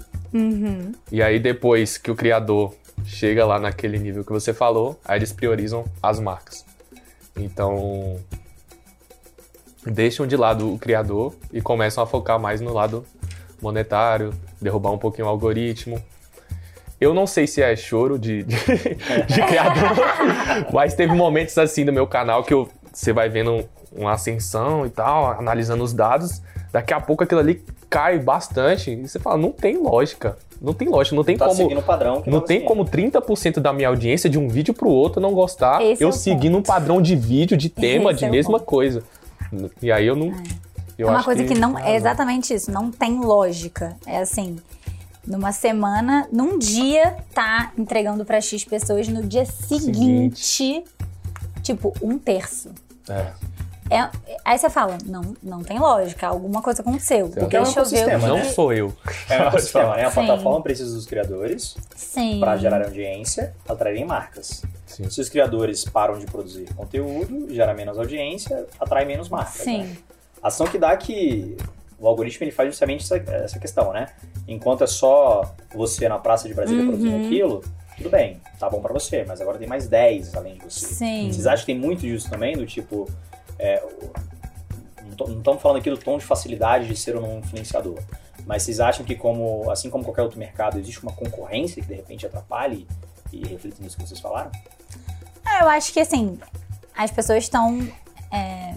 Speaker 3: E aí, depois que o criador chega lá naquele nível que você falou, aí eles priorizam as marcas. Então, deixam de lado o criador e começam a focar mais no lado monetário, derrubar um pouquinho o algoritmo. Eu não sei se é choro de, de, de criador, mas teve momentos assim no meu canal que eu, você vai vendo uma ascensão e tal, analisando os dados, daqui a pouco aquilo ali cai bastante e você fala, não tem lógica, não tem lógica, não tem
Speaker 1: tá
Speaker 3: como...
Speaker 1: seguindo o padrão que
Speaker 3: Não tem
Speaker 1: seguindo.
Speaker 3: como 30% da minha audiência de um vídeo pro outro não gostar,
Speaker 2: Esse é
Speaker 3: eu
Speaker 2: o
Speaker 3: seguindo um
Speaker 2: ponto.
Speaker 3: padrão de vídeo, de tema,
Speaker 2: Esse
Speaker 3: de
Speaker 2: é
Speaker 3: mesma
Speaker 2: ponto.
Speaker 3: coisa. E aí eu não. eu
Speaker 2: é uma
Speaker 3: acho
Speaker 2: coisa que, não.
Speaker 3: Ah,
Speaker 2: É exatamente isso, não tem lógica. É assim. Numa semana, num dia, tá entregando pra X pessoas, no dia seguinte, tipo, um terço.
Speaker 3: É.
Speaker 2: É, aí você fala, não, não tem lógica, alguma coisa aconteceu.
Speaker 3: Porque
Speaker 1: é um
Speaker 2: Deixa eu ver.
Speaker 3: Não sou eu.
Speaker 1: É um ecossistema, né? A plataforma precisa dos criadores para gerar audiência, atraírem marcas.
Speaker 3: Sim.
Speaker 1: Se os criadores param de produzir conteúdo, gera menos audiência, atrai menos marcas.
Speaker 2: Sim.
Speaker 1: né? A ação que dá que o algoritmo ele faz justamente essa, essa questão, né? Enquanto é só você na Praça de Brasília
Speaker 2: Uhum.
Speaker 1: produzindo aquilo, tudo bem, tá bom pra você, mas agora tem mais 10 além de você.
Speaker 2: Sim.
Speaker 1: Vocês acham que tem muito disso também, do tipo. É, não estamos falando aqui do tom de facilidade de ser ou não influenciador. Mas vocês acham que, como, assim como qualquer outro mercado, existe uma concorrência que de repente atrapalhe e reflete nisso que vocês falaram?
Speaker 2: Ah, eu acho que assim, as pessoas estão é,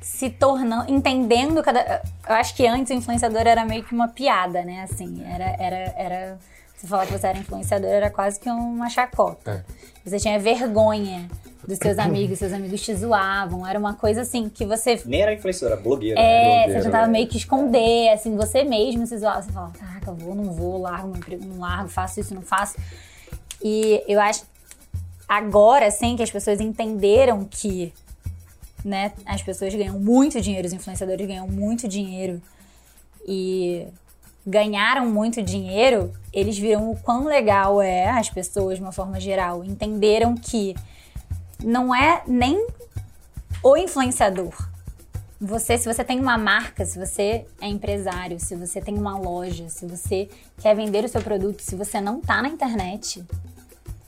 Speaker 2: se tornando, entendendo cada. Eu acho que antes o influenciador era meio que uma piada, né? Assim, era. era, era você falar que você era influenciador era quase que uma chacota. Você tinha vergonha dos seus amigos, seus amigos te zoavam. Era uma coisa assim que você
Speaker 1: Nem era influenciadora, era blogueira.
Speaker 2: é,
Speaker 1: né?
Speaker 2: você
Speaker 3: blogueira,
Speaker 2: tentava
Speaker 1: né?
Speaker 2: meio que esconder, assim, você mesmo se zoava. Você falava, caraca, vou, não vou, largo meu emprego, não largo, faço isso, não faço. E eu acho, agora, assim, que as pessoas entenderam que, né, as pessoas ganham muito dinheiro, os influenciadores ganham muito dinheiro e ganharam muito dinheiro, eles viram o quão legal é, as pessoas, de uma forma geral, entenderam que não é nem o influenciador. Você, se você tem uma marca, se você é empresário, se você tem uma loja, se você quer vender o seu produto, se você não tá na internet,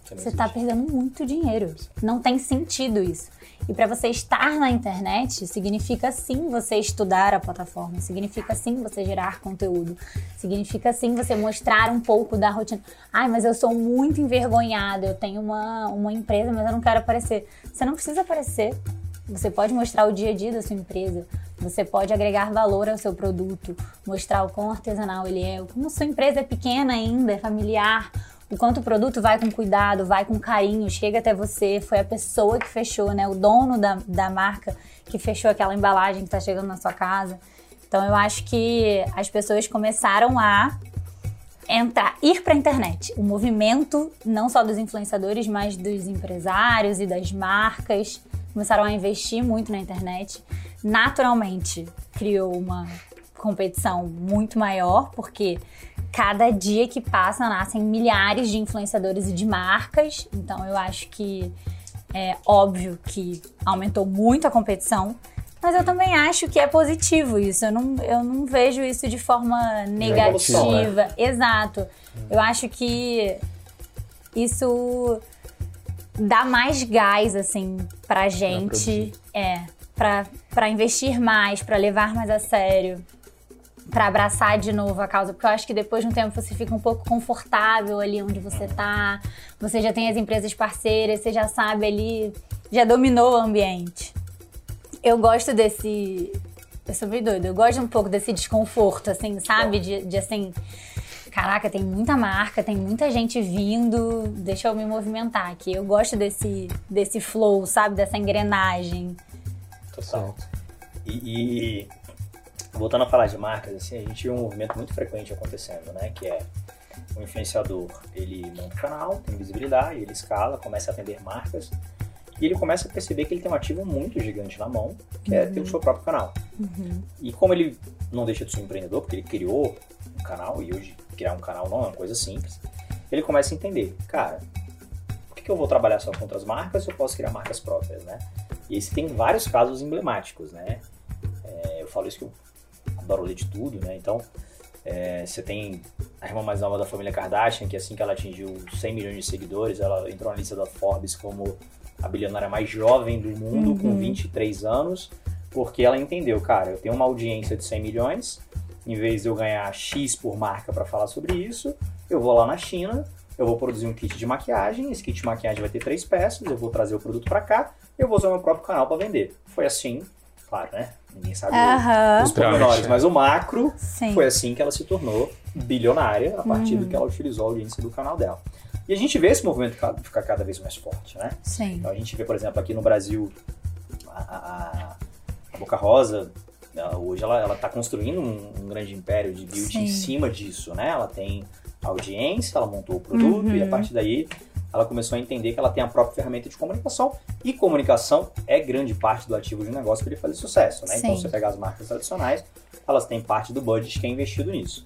Speaker 1: Você
Speaker 2: tá
Speaker 1: existe.
Speaker 2: perdendo muito dinheiro. Não tem sentido isso. E para você estar na internet, significa sim você estudar a plataforma, significa sim você gerar conteúdo, significa sim você mostrar um pouco da rotina. Ai, mas eu sou muito envergonhada, eu tenho uma, uma empresa, mas eu não quero aparecer. Você não precisa aparecer. Você pode mostrar o dia a dia da sua empresa, você pode agregar valor ao seu produto, mostrar o quão artesanal ele é, como sua empresa é pequena ainda, é familiar, o quanto o produto vai com cuidado, vai com carinho, chega até você, foi a pessoa que fechou, né? O dono da, da marca que fechou aquela embalagem que está chegando na sua casa. Então eu acho que as pessoas começaram a entrar, ir para a internet. O movimento, não só dos influenciadores, mas dos empresários e das marcas, começaram a investir muito na internet. Naturalmente, criou uma competição muito maior, porque cada dia que passa nascem milhares de influenciadores e de marcas. Então eu acho que é óbvio que aumentou muito a competição. Mas eu também acho que é positivo isso. Eu não, eu não vejo isso de forma
Speaker 1: evolução, né?
Speaker 2: negativa. Exato. Eu acho que isso dá mais gás, assim, pra gente. é, pra, pra investir mais, pra levar mais a sério. Pra abraçar de novo a causa, porque eu acho que depois de um tempo você fica um pouco confortável ali onde você tá, você já tem as empresas parceiras, você já sabe ali, já dominou o ambiente. Eu gosto desse. Eu sou meio doida, eu gosto um pouco desse desconforto, assim, sabe? De, de assim. caraca, tem muita marca, tem muita gente vindo, deixa eu me movimentar aqui. Eu gosto desse, desse flow, sabe? Dessa engrenagem.
Speaker 1: Total. E, e voltando a falar de marcas, assim, a gente vê um movimento muito frequente acontecendo, né? Que é o influenciador, ele monta um canal, tem visibilidade, ele escala, começa a atender marcas e ele começa a perceber que ele tem um ativo muito gigante na mão, que é ter o seu próprio canal. E como ele não deixa de ser um empreendedor, porque ele criou um canal e hoje criar um canal não é uma coisa simples, ele começa a entender, cara, por que, que eu vou trabalhar só com outras marcas se eu posso criar marcas próprias, né? E aí você tem vários casos emblemáticos, né? É, eu falo isso que eu ler de tudo, né? Então, é, você tem a irmã mais nova da família Kardashian, que assim que ela atingiu 100 milhões de seguidores, ela entrou na lista da Forbes como a bilionária mais jovem do mundo, com 23 anos, porque ela entendeu, cara, eu tenho uma audiência de 100 milhões, em vez de eu ganhar X por marca para falar sobre isso, eu vou lá na China, eu vou produzir um kit de maquiagem, esse kit de maquiagem vai ter três peças, eu vou trazer o produto para cá, eu vou usar meu próprio canal para vender. Foi assim, claro, né? Ninguém sabe
Speaker 2: Aham.
Speaker 1: os pormenores, mas o macro
Speaker 2: Sim.
Speaker 1: foi assim que ela se tornou bilionária a partir
Speaker 2: Uhum.
Speaker 1: do que ela utilizou a audiência do canal dela. E a gente vê esse movimento ca- ficar cada vez mais forte, né?
Speaker 2: Sim.
Speaker 1: Então a gente vê, por exemplo, aqui no Brasil, a, a- Boca Rosa, hoje ela está construindo um, um grande império de beauty em
Speaker 2: Sim.
Speaker 1: cima disso, né? Ela tem audiência, ela montou o produto e a
Speaker 2: Uhum.
Speaker 1: partir daí ela começou a entender que ela tem a própria ferramenta de comunicação e comunicação é grande parte do ativo de um negócio para ele fazer sucesso, né? Então
Speaker 2: Sim.
Speaker 1: você pegar as marcas tradicionais, elas têm parte do budget que é investido nisso.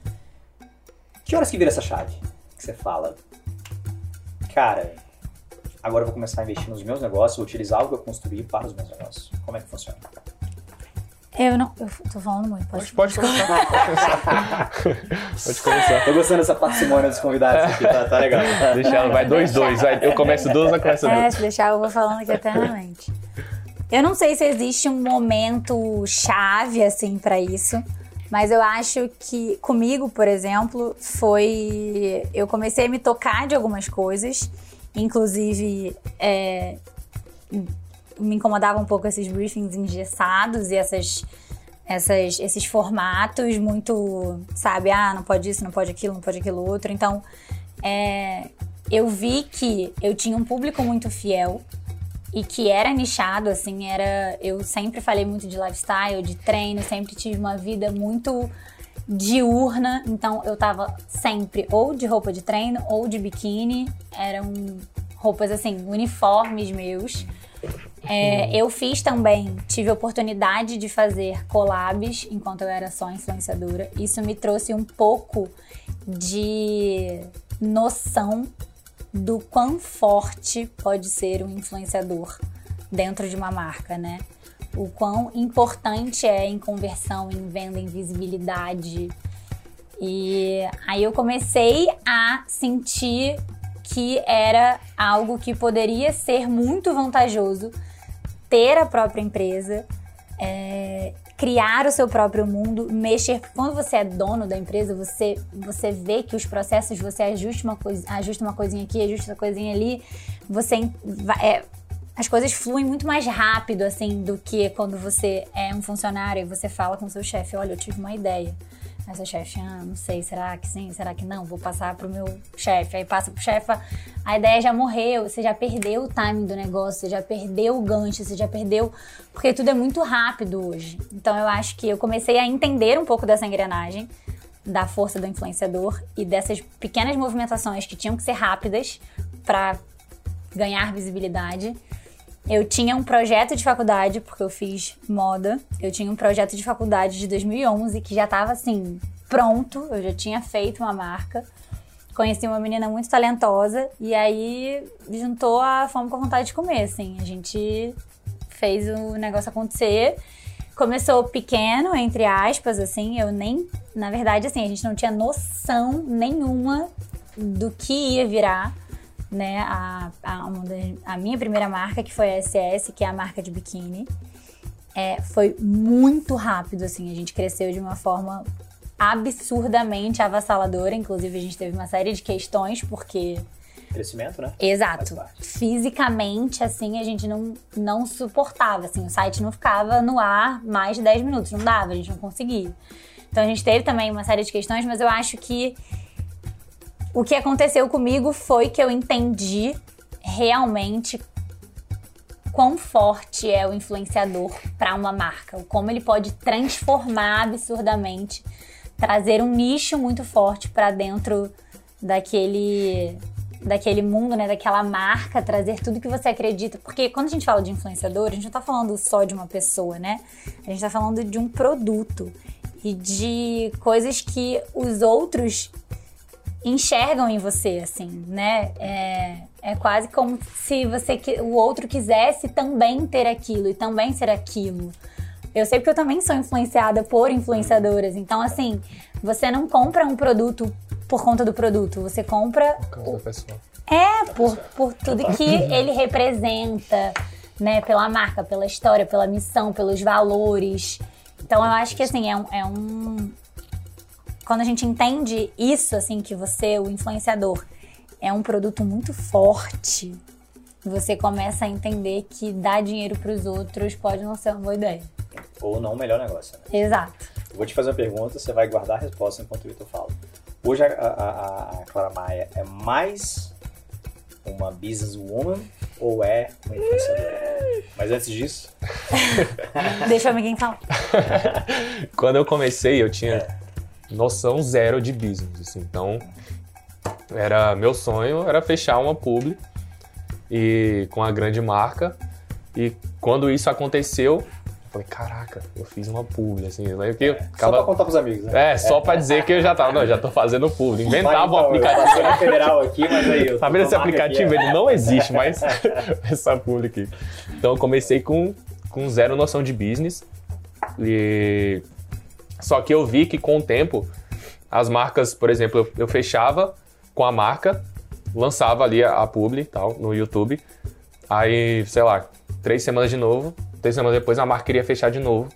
Speaker 1: Que horas que vira essa chave? Que você fala, cara, agora eu vou começar a investir nos meus negócios, vou utilizar algo que eu construí para os meus negócios. Como é que funciona?
Speaker 2: Eu não. Eu tô falando muito, pode.
Speaker 3: Pode, pode começar. pode começar.
Speaker 1: Tô gostando dessa parcimônia dos convidados aqui, tá, tá legal.
Speaker 3: Deixa ela, vai dois, dois. Vai, eu começo duas, ela começa
Speaker 2: É,
Speaker 3: duas.
Speaker 2: se deixar, eu vou falando aqui eternamente. Eu não sei se existe um momento chave, assim, pra isso. Mas eu acho que comigo, por exemplo, foi. Eu comecei a me tocar de algumas coisas. Inclusive, é, me incomodava um pouco esses briefings engessados e essas, essas, esses formatos muito, sabe, ah, não pode isso, não pode aquilo, não pode aquilo outro. Então, é, eu vi que eu tinha um público muito fiel e que era nichado, assim, era. Eu sempre falei muito de lifestyle, de treino, sempre tive uma vida muito diurna, então eu tava sempre ou de roupa de treino ou de biquíni, eram roupas assim, uniformes meus. É, eu fiz também, tive a oportunidade de fazer collabs enquanto eu era só influenciadora. Isso me trouxe um pouco de noção do quão forte pode ser um influenciador dentro de uma marca, né? O quão importante é em conversão, em venda, em visibilidade. E aí eu comecei a sentir que era algo que poderia ser muito vantajoso ter a própria empresa, é, criar o seu próprio mundo, mexer. Quando você é dono da empresa, você, você vê que os processos, você ajusta uma, coisa, ajusta uma coisinha aqui, ajusta uma coisinha ali, você é, as coisas fluem muito mais rápido, assim, do que quando você é um funcionário e você fala com o seu chefe, olha, eu tive uma ideia. Aí seu chefe, ah, não sei, será que sim, será que não? Vou passar pro meu chefe. Aí passa pro chefe, a ideia já morreu, você já perdeu o timing do negócio, você já perdeu o gancho, você já perdeu. Porque tudo é muito rápido hoje. Então eu acho que eu comecei a entender um pouco dessa engrenagem, da força do influenciador e dessas pequenas movimentações que tinham que ser rápidas para ganhar visibilidade. Eu tinha um projeto de faculdade, porque eu fiz moda. Eu tinha um projeto de faculdade de 2011 que já estava assim, pronto. Eu já tinha feito uma marca. Conheci uma menina muito talentosa e aí juntou a fome com a vontade de comer, assim. A gente fez o negócio acontecer. Começou pequeno, entre aspas, assim. Eu nem, na verdade, assim, a gente não tinha noção nenhuma do que ia virar né, a, a, das- a minha primeira marca, que foi a SS, que é a marca de biquíni, é, foi muito rápido, assim, a gente cresceu de uma forma absurdamente avassaladora, inclusive a gente teve uma série de questões, porque
Speaker 1: Crescimento, né?
Speaker 2: Exato. Fisicamente, assim, a gente não, não suportava, assim, o site não ficava no ar mais de 10 minutos, não dava, a gente não conseguia. Então a gente teve também uma série de questões, mas eu acho que o que aconteceu comigo foi que eu entendi realmente quão forte é o influenciador para uma marca, como ele pode transformar absurdamente, trazer um nicho muito forte para dentro daquele daquele mundo, né, daquela marca, trazer tudo que você acredita, porque quando a gente fala de influenciador, a gente não tá falando só de uma pessoa, né? A gente tá falando de um produto e de coisas que os outros enxergam em você, assim, né? É, é quase como se você o outro quisesse também ter aquilo e também ser aquilo. Eu sei porque eu também sou influenciada por influenciadoras. Então, assim, você não compra um produto por conta do produto, você compra.
Speaker 3: Por da pessoa.
Speaker 2: É, por, por tudo que ele representa, né? Pela marca, pela história, pela missão, pelos valores. Então eu acho que assim, é um, é um. Quando a gente entende isso, assim, que você, o influenciador, é um produto muito forte, você começa a entender que dar dinheiro para os outros pode não ser uma boa ideia.
Speaker 1: Ou não o melhor negócio. Né?
Speaker 2: Exato.
Speaker 1: Eu vou te fazer uma pergunta, você vai guardar a resposta enquanto o Vitor fala. Hoje a, a, a Clara Maia é mais uma businesswoman ou é uma influenciadora? Mas antes disso.
Speaker 2: Deixa o amiguinho falar.
Speaker 3: Quando eu comecei, eu tinha noção zero de business. Assim, então, era meu sonho era fechar uma publi e com a grande marca. E quando isso aconteceu, eu falei, caraca, eu fiz uma publi, assim? Que
Speaker 1: é, Só pra contar pros amigos, né?
Speaker 3: É, só pra dizer que eu já tava, não, já tô fazendo publi. Inventava o um aplicativo.
Speaker 1: Eu federal aqui, mas aí eu
Speaker 3: Tá vendo esse aplicativo? Aqui, é. Ele não existe, mas essa publi aqui. Então eu comecei com, com zero noção de business. E... Só que eu vi que com o tempo, as marcas, por exemplo, eu, fechava com a marca, lançava ali a, a publi tal, no YouTube. Aí, sei lá, três semanas de novo, Três semanas depois a marca queria fechar de novo.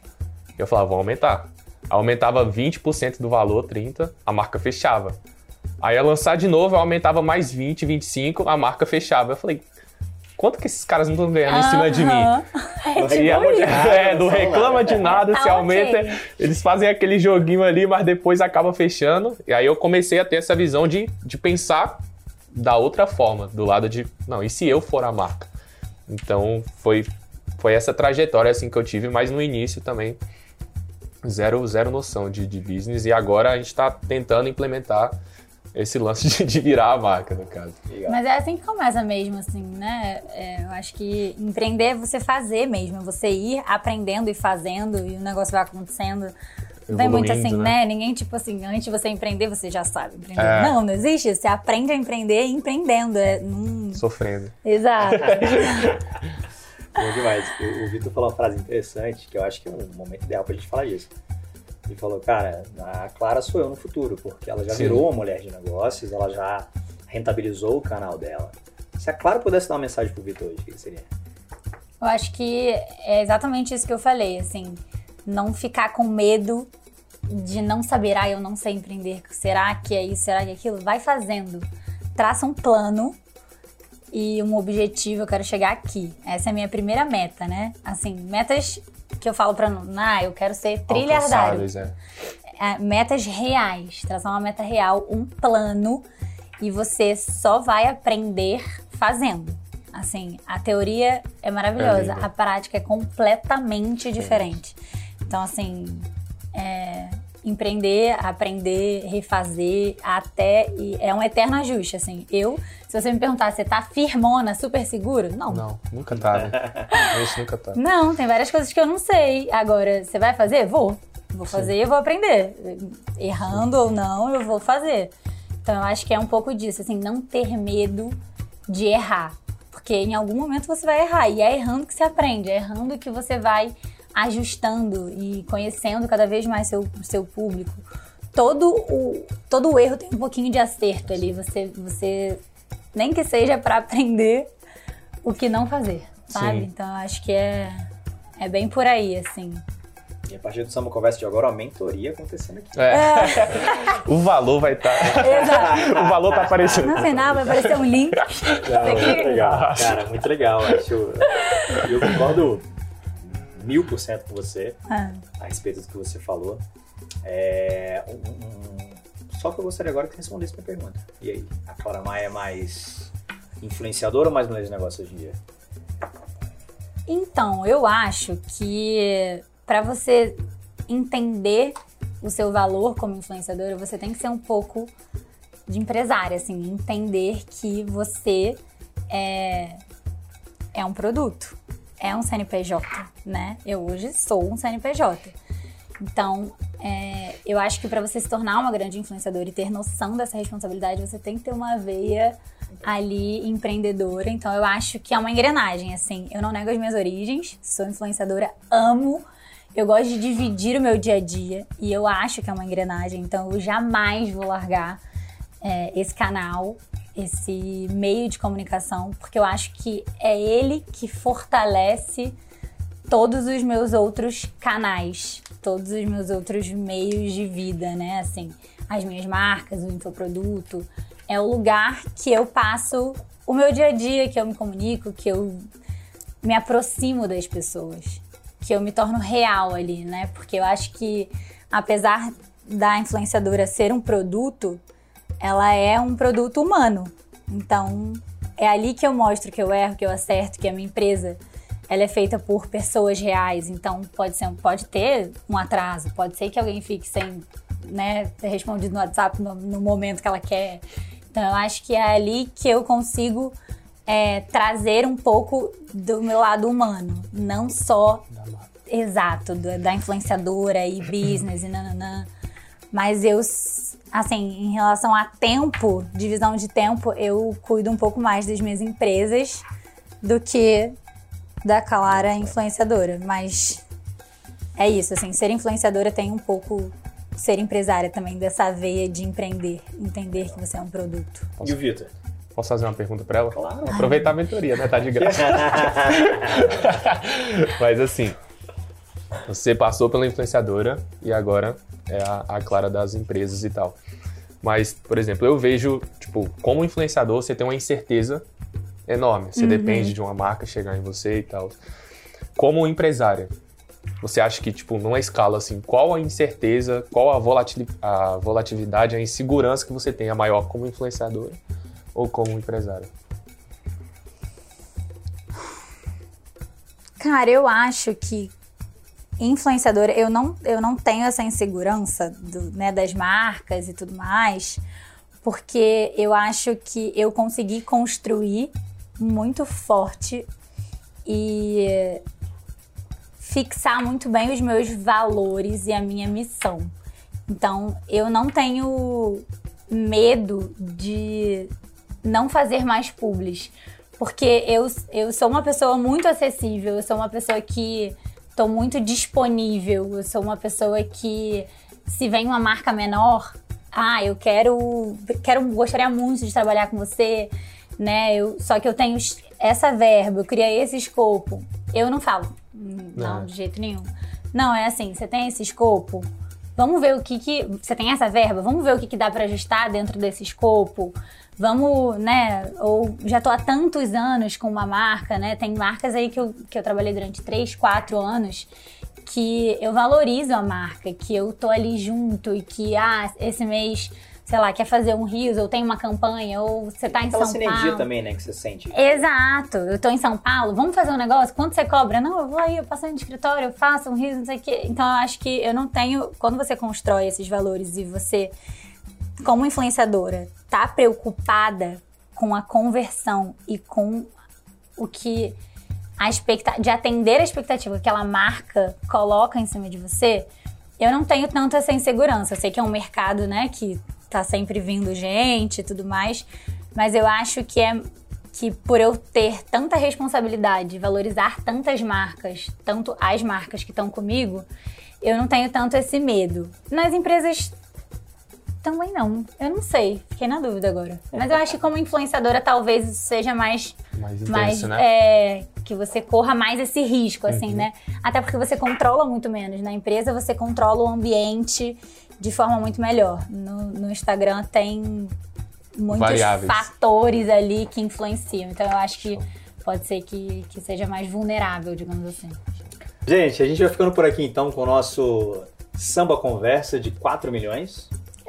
Speaker 3: Eu falava, vamos aumentar. Aumentava 20% do valor, 30%, a marca fechava. Aí ia lançar de novo, eu aumentava mais 20, 25, a marca fechava. Eu falei, quanto que esses caras não estão ganhando em cima de mim?
Speaker 2: É, tipo
Speaker 3: é, não reclama de nada, se aumenta. Okay. Eles fazem aquele joguinho ali, mas depois acaba fechando. E aí eu comecei a ter essa visão de, de pensar da outra forma, do lado de, não, e se eu for a marca? Então foi foi essa trajetória assim que eu tive, mas no início também zero, zero noção de, de business e agora a gente está tentando implementar esse lance de, de, virar a marca, no caso.
Speaker 2: Mas é assim que começa mesmo, assim, né? É, eu acho que empreender é você fazer mesmo, é você ir aprendendo e fazendo e o negócio vai acontecendo. Não é muito assim, né? né? Ninguém, tipo assim, antes de você empreender, você já sabe empreender. É. Não, não existe. Você aprende a empreender empreendendo. É, num...
Speaker 3: Sofrendo.
Speaker 2: Exato.
Speaker 1: Bom demais. O, o Vitor falou uma frase interessante, que eu acho que é um momento ideal pra gente falar disso. Ele falou, cara, a Clara sou eu no futuro, porque ela já Sim. virou uma mulher de negócios, ela já rentabilizou o canal dela. Se a Clara pudesse dar uma mensagem pro Vitor hoje, o que seria?
Speaker 2: Eu acho que é exatamente isso que eu falei, assim, não ficar com medo de não saber, ah, eu não sei empreender, será que é isso, será que é aquilo? Vai fazendo. Traça um plano e um objetivo, eu quero chegar aqui. Essa é a minha primeira meta, né? Assim, metas que eu falo pra ah, eu quero ser trilhardário. É. É, metas reais, traçar uma meta real, um plano e você só vai aprender fazendo. Assim, a teoria é maravilhosa, é a prática é completamente diferente. Então, assim, é, empreender, aprender, refazer, até. E é um eterno ajuste, assim. Eu, se você me perguntar, você tá firmona, super seguro? Não.
Speaker 3: Não, nunca tá, né? Isso nunca tá.
Speaker 2: Não, tem várias coisas que eu não sei. Agora, você vai fazer? Vou. Vou fazer e vou aprender. Errando ou não, eu vou fazer. Então, eu acho que é um pouco disso, assim, não ter medo de errar. Porque em algum momento você vai errar. E é errando que se aprende, é errando que você vai ajustando e conhecendo cada vez mais seu, seu público, todo o, todo o erro tem um pouquinho de acerto ali. Você, você nem que seja para aprender o que não fazer, sabe? Sim. Então acho que é, é bem por aí, assim.
Speaker 1: E a partir do Samba Conversa de agora, uma mentoria acontecendo aqui.
Speaker 3: É. é. o valor vai estar. Tá... o valor tá aparecendo.
Speaker 2: No final vai aparecer um link.
Speaker 1: Não, muito legal. Cara, muito legal. Acho, eu concordo mil por cento com você ah. a respeito do que você falou. É, um, um, Só que eu gostaria agora que você respondesse minha pergunta. E aí, a Clara Maia é mais influenciadora ou mais mulher de negócio hoje em dia?
Speaker 2: Então, eu acho que para você entender o seu valor como influenciadora, você tem que ser um pouco de empresária, assim, entender que você é, é um produto, é um CNPJ, né? Eu hoje sou um CNPJ. Então, é, eu acho que para você se tornar uma grande influenciadora e ter noção dessa responsabilidade, você tem que ter uma veia ali empreendedora. Então, eu acho que é uma engrenagem, assim. Eu não nego as minhas origens, sou influenciadora, amo. Eu gosto de dividir o meu dia a dia e eu acho que é uma engrenagem. Então, eu jamais vou largar é, esse canal, esse meio de comunicação, porque eu acho que é ele que fortalece todos os meus outros canais, todos os meus outros meios de vida, né? Assim, as minhas marcas, o infoproduto. É o lugar que eu passo o meu dia a dia, que eu me comunico, que eu me aproximo das pessoas, que eu me torno real ali, né? Porque eu acho que, apesar da influenciadora ser um produto, ela é um produto humano. Então, é ali que eu mostro que eu erro, que eu acerto, que a minha empresa ela é feita por pessoas reais, então pode ser, pode ter um atraso, pode ser que alguém fique sem, né, ter respondido no WhatsApp no, no momento que ela quer. Então eu acho que é ali que eu consigo é, trazer um pouco do meu lado humano, não só exato da, da influenciadora e business e nananã, mas eu assim, em relação a tempo, divisão de tempo, eu cuido um pouco mais das minhas empresas do que da Clara influenciadora, mas é isso, assim, ser influenciadora tem um pouco ser empresária também dessa veia de empreender, entender que você é um produto.
Speaker 1: E o Vitor?
Speaker 3: Posso fazer uma pergunta para ela?
Speaker 1: Claro.
Speaker 3: Aproveitar a mentoria, né? Tá de graça. Mas assim, você passou pela influenciadora e agora é a, a Clara das empresas e tal. Mas, por exemplo, eu vejo, tipo, como influenciador, você tem uma incerteza enorme. Você uhum. depende de uma marca chegar em você e tal. Como empresária, você acha que, tipo, numa escala assim, qual a incerteza, qual a, volatil, a volatilidade, a insegurança que você tem a maior como influenciadora ou como empresária?
Speaker 2: Cara, eu acho que influenciadora, eu não, eu não tenho essa insegurança do, né, das marcas e tudo mais, porque eu acho que eu consegui construir muito forte e fixar muito bem os meus valores e a minha missão. Então, eu não tenho medo de não fazer mais publis, porque eu, eu sou uma pessoa muito acessível, eu sou uma pessoa que estou muito disponível, eu sou uma pessoa que se vem uma marca menor, ah, eu quero, quero gostaria muito de trabalhar com você, né? Eu, só que eu tenho essa verba, eu criei esse escopo. Eu não falo, não, não, de jeito nenhum. Não, é assim, você tem esse escopo, vamos ver o que que... Você tem essa verba, vamos ver o que que dá para ajustar dentro desse escopo. Vamos, né? Ou já tô há tantos anos com uma marca, né? Tem marcas aí que eu, que eu trabalhei durante 3, 4 anos que eu valorizo a marca, que eu tô ali junto e que, ah, esse mês sei lá, quer fazer um rios, ou tem uma campanha, ou você tá em
Speaker 1: Aquela
Speaker 2: São
Speaker 1: sinergia
Speaker 2: Paulo.
Speaker 1: também, né, que você sente.
Speaker 2: Exato. Eu tô em São Paulo, vamos fazer um negócio? Quanto você cobra? Não, eu vou aí, eu passo no escritório, eu faço um rios, não sei o quê. Então eu acho que eu não tenho. Quando você constrói esses valores e você, como influenciadora, tá preocupada com a conversão e com o que a expectativa de atender a expectativa que aquela marca coloca em cima de você, eu não tenho tanto essa insegurança. Eu sei que é um mercado, né, que tá sempre vindo gente e tudo mais, mas eu acho que é que por eu ter tanta responsabilidade, valorizar tantas marcas, tanto as marcas que estão comigo, eu não tenho tanto esse medo. Nas empresas também não. Eu não sei, fiquei na dúvida agora. Mas eu acho que como influenciadora talvez isso seja mais
Speaker 3: Mais intenso,
Speaker 2: mais
Speaker 3: né?
Speaker 2: é, que você corra mais esse risco, assim,
Speaker 3: Uhum.
Speaker 2: né? Até porque você controla muito menos. Na empresa você controla o ambiente de forma muito melhor. No, no Instagram tem muitos
Speaker 3: Variáveis.
Speaker 2: fatores ali que influenciam. Então eu acho que pode ser que, que seja mais vulnerável, digamos assim.
Speaker 1: Gente, a gente vai ficando por aqui então com o nosso Samba Conversa de 4 milhões.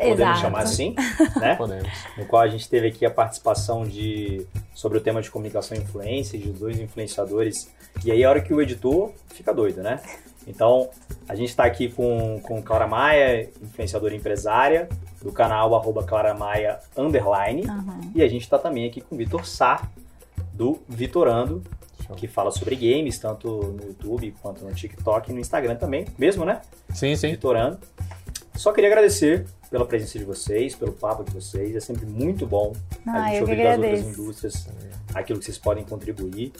Speaker 1: Podemos
Speaker 2: Exato.
Speaker 1: chamar assim, né?
Speaker 3: Podemos.
Speaker 1: no qual a gente teve aqui a participação de sobre o tema de comunicação e influência de dois influenciadores. E aí a hora que o editor fica doido, né? Então, a gente está aqui com, com Clara Maia, influenciadora empresária, do canal arroba Clara Maia underline.
Speaker 2: Aham.
Speaker 1: E a gente está também aqui com o Vitor Sá, do Vitorando,
Speaker 3: Show.
Speaker 1: que fala sobre games, tanto no YouTube quanto no TikTok e no Instagram também, mesmo, né?
Speaker 3: Sim, sim.
Speaker 1: Vitorando. Só queria agradecer pela presença de vocês, pelo papo de vocês. É sempre muito bom a
Speaker 2: Ah,
Speaker 1: gente
Speaker 2: eu que
Speaker 1: ouvir das outras indústrias aquilo que vocês podem contribuir.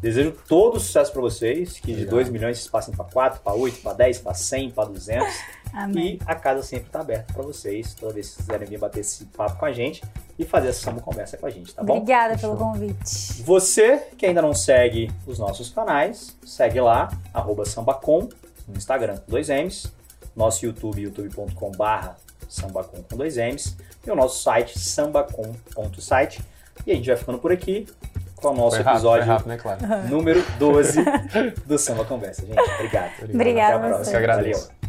Speaker 1: Desejo todo o sucesso para vocês, que de
Speaker 3: Obrigado.
Speaker 1: 2 milhões vocês passem para 4, para 8, para 10, para 100, para 200.
Speaker 2: Amém.
Speaker 1: E a casa sempre está aberta para vocês, toda vez que vocês quiserem vir bater esse papo com a gente e fazer essa samba conversa com a gente, tá bom?
Speaker 2: Obrigada pelo convite.
Speaker 1: Você que ainda não segue os nossos canais, segue lá, arroba sambacom, no Instagram dois M's, nosso YouTube, youtube.com.br sambacom com dois M's, e o nosso site, sambacom.site. E a gente vai ficando por aqui com o nosso
Speaker 3: Foi rápido,
Speaker 1: episódio
Speaker 3: rápido, né, Clara?
Speaker 1: número 12 do Samba Conversa. Gente, obrigado.
Speaker 2: Obrigada
Speaker 1: Até a próxima.
Speaker 3: Eu que agradeço.
Speaker 1: Valeu.